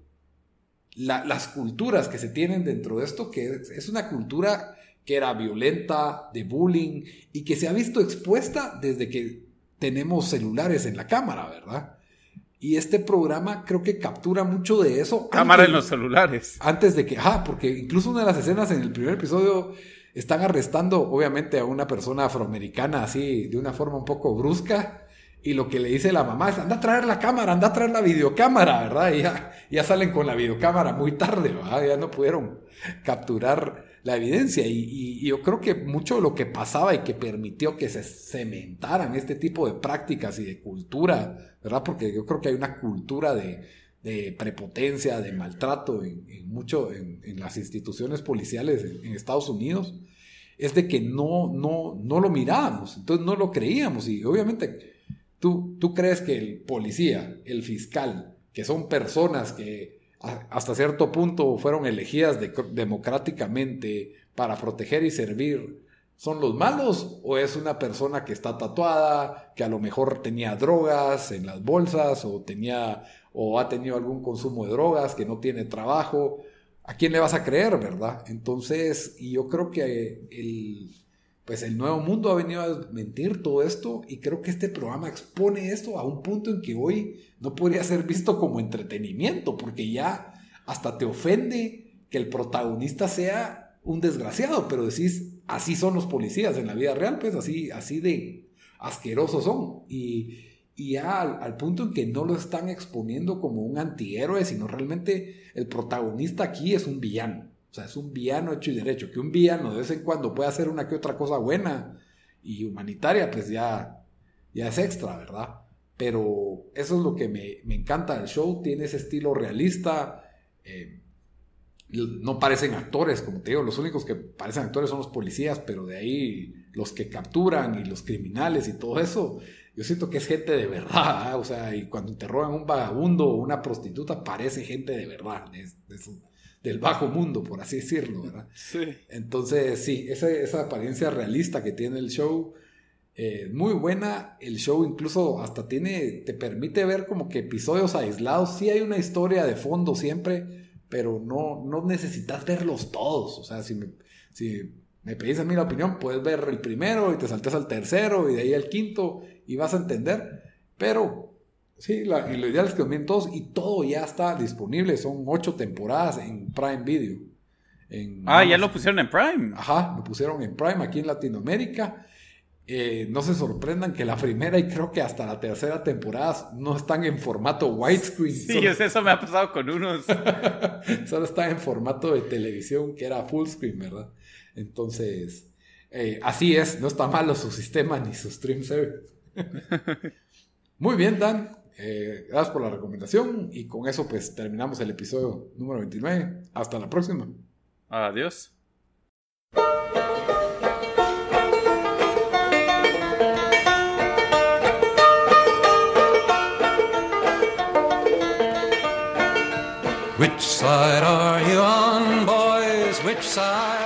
las culturas que se tienen dentro de esto, que es, una cultura que era violenta, de bullying, y que se ha visto expuesta desde que tenemos celulares en la cámara, ¿verdad? Y este programa creo que captura mucho de eso. Cámara en los celulares. Antes de que, ah, porque incluso una de las escenas en el primer episodio están arrestando, obviamente, a una persona afroamericana así, de una forma un poco brusca. Y lo que le dice la mamá es, anda a traer la cámara, anda a traer la videocámara, ¿verdad? Y ya, ya salen con la videocámara muy tarde, ¿verdad? Ya no pudieron capturar la evidencia. Y, yo creo que mucho de lo que pasaba y que permitió que se cementaran este tipo de prácticas y de cultura, ¿verdad? Porque yo creo que hay una cultura de, prepotencia, de maltrato en, mucho en, las instituciones policiales en, Estados Unidos, es de que no, no, no lo mirábamos, entonces no lo creíamos. Y obviamente ¿Tú, crees que el policía, el fiscal, que son personas que hasta cierto punto fueron elegidas democráticamente para proteger y servir, son los malos o es una persona que está tatuada, que a lo mejor tenía drogas en las bolsas o tenía o ha tenido algún consumo de drogas, que no tiene trabajo? ¿A quién le vas a creer, verdad? Entonces, y yo creo que el pues el nuevo mundo ha venido a desmentir todo esto y creo que este programa expone esto a un punto en que hoy no podría ser visto como entretenimiento, porque ya hasta te ofende que el protagonista sea un desgraciado, pero decís, así son los policías en la vida real, pues así, así de asquerosos son. Y, ya al, punto en que no lo están exponiendo como un antihéroe, sino realmente el protagonista aquí es un villano. O sea, es un villano hecho y derecho. Que un villano de vez en cuando puede hacer una que otra cosa buena y humanitaria, pues ya, ya es extra, ¿verdad? Pero eso es lo que me, encanta del show. Tiene ese estilo realista. Eh, no parecen actores, como te digo, los únicos que parecen actores son los policías, pero de ahí los que capturan y los criminales y todo eso, yo siento que es gente de verdad, ¿ah? o sea, y cuando te roban un vagabundo o una prostituta, parece gente de verdad, del bajo mundo, por así decirlo, ¿verdad? Sí. Entonces, sí, esa, esa apariencia realista que tiene el show, eh, muy buena, el show incluso hasta tiene, te permite ver como que episodios aislados, sí hay una historia de fondo siempre, pero no, no necesitas verlos todos. O sea, si me, si me pedís a mí la opinión, puedes ver el primero y te saltas al tercero y de ahí al quinto y vas a entender. Pero sí, y lo ideal es que lo todos y todo ya está disponible. Son ocho temporadas en Prime Video. ah, ya lo pusieron en Prime. Ajá, lo pusieron en Prime aquí en Latinoamérica. Eh, no se sorprendan que la primera y creo que hasta la tercera temporada no están en formato widescreen. Sí, eso me ha pasado con unos. solo están en formato de televisión que era full screen, ¿verdad? Entonces, eh, así es, no está malo su sistema ni su stream service. Muy bien, Dan. Eh, gracias por la recomendación y con eso pues terminamos el episodio número 29. Hasta la próxima. Adiós. Which side are you on, boys? Which side?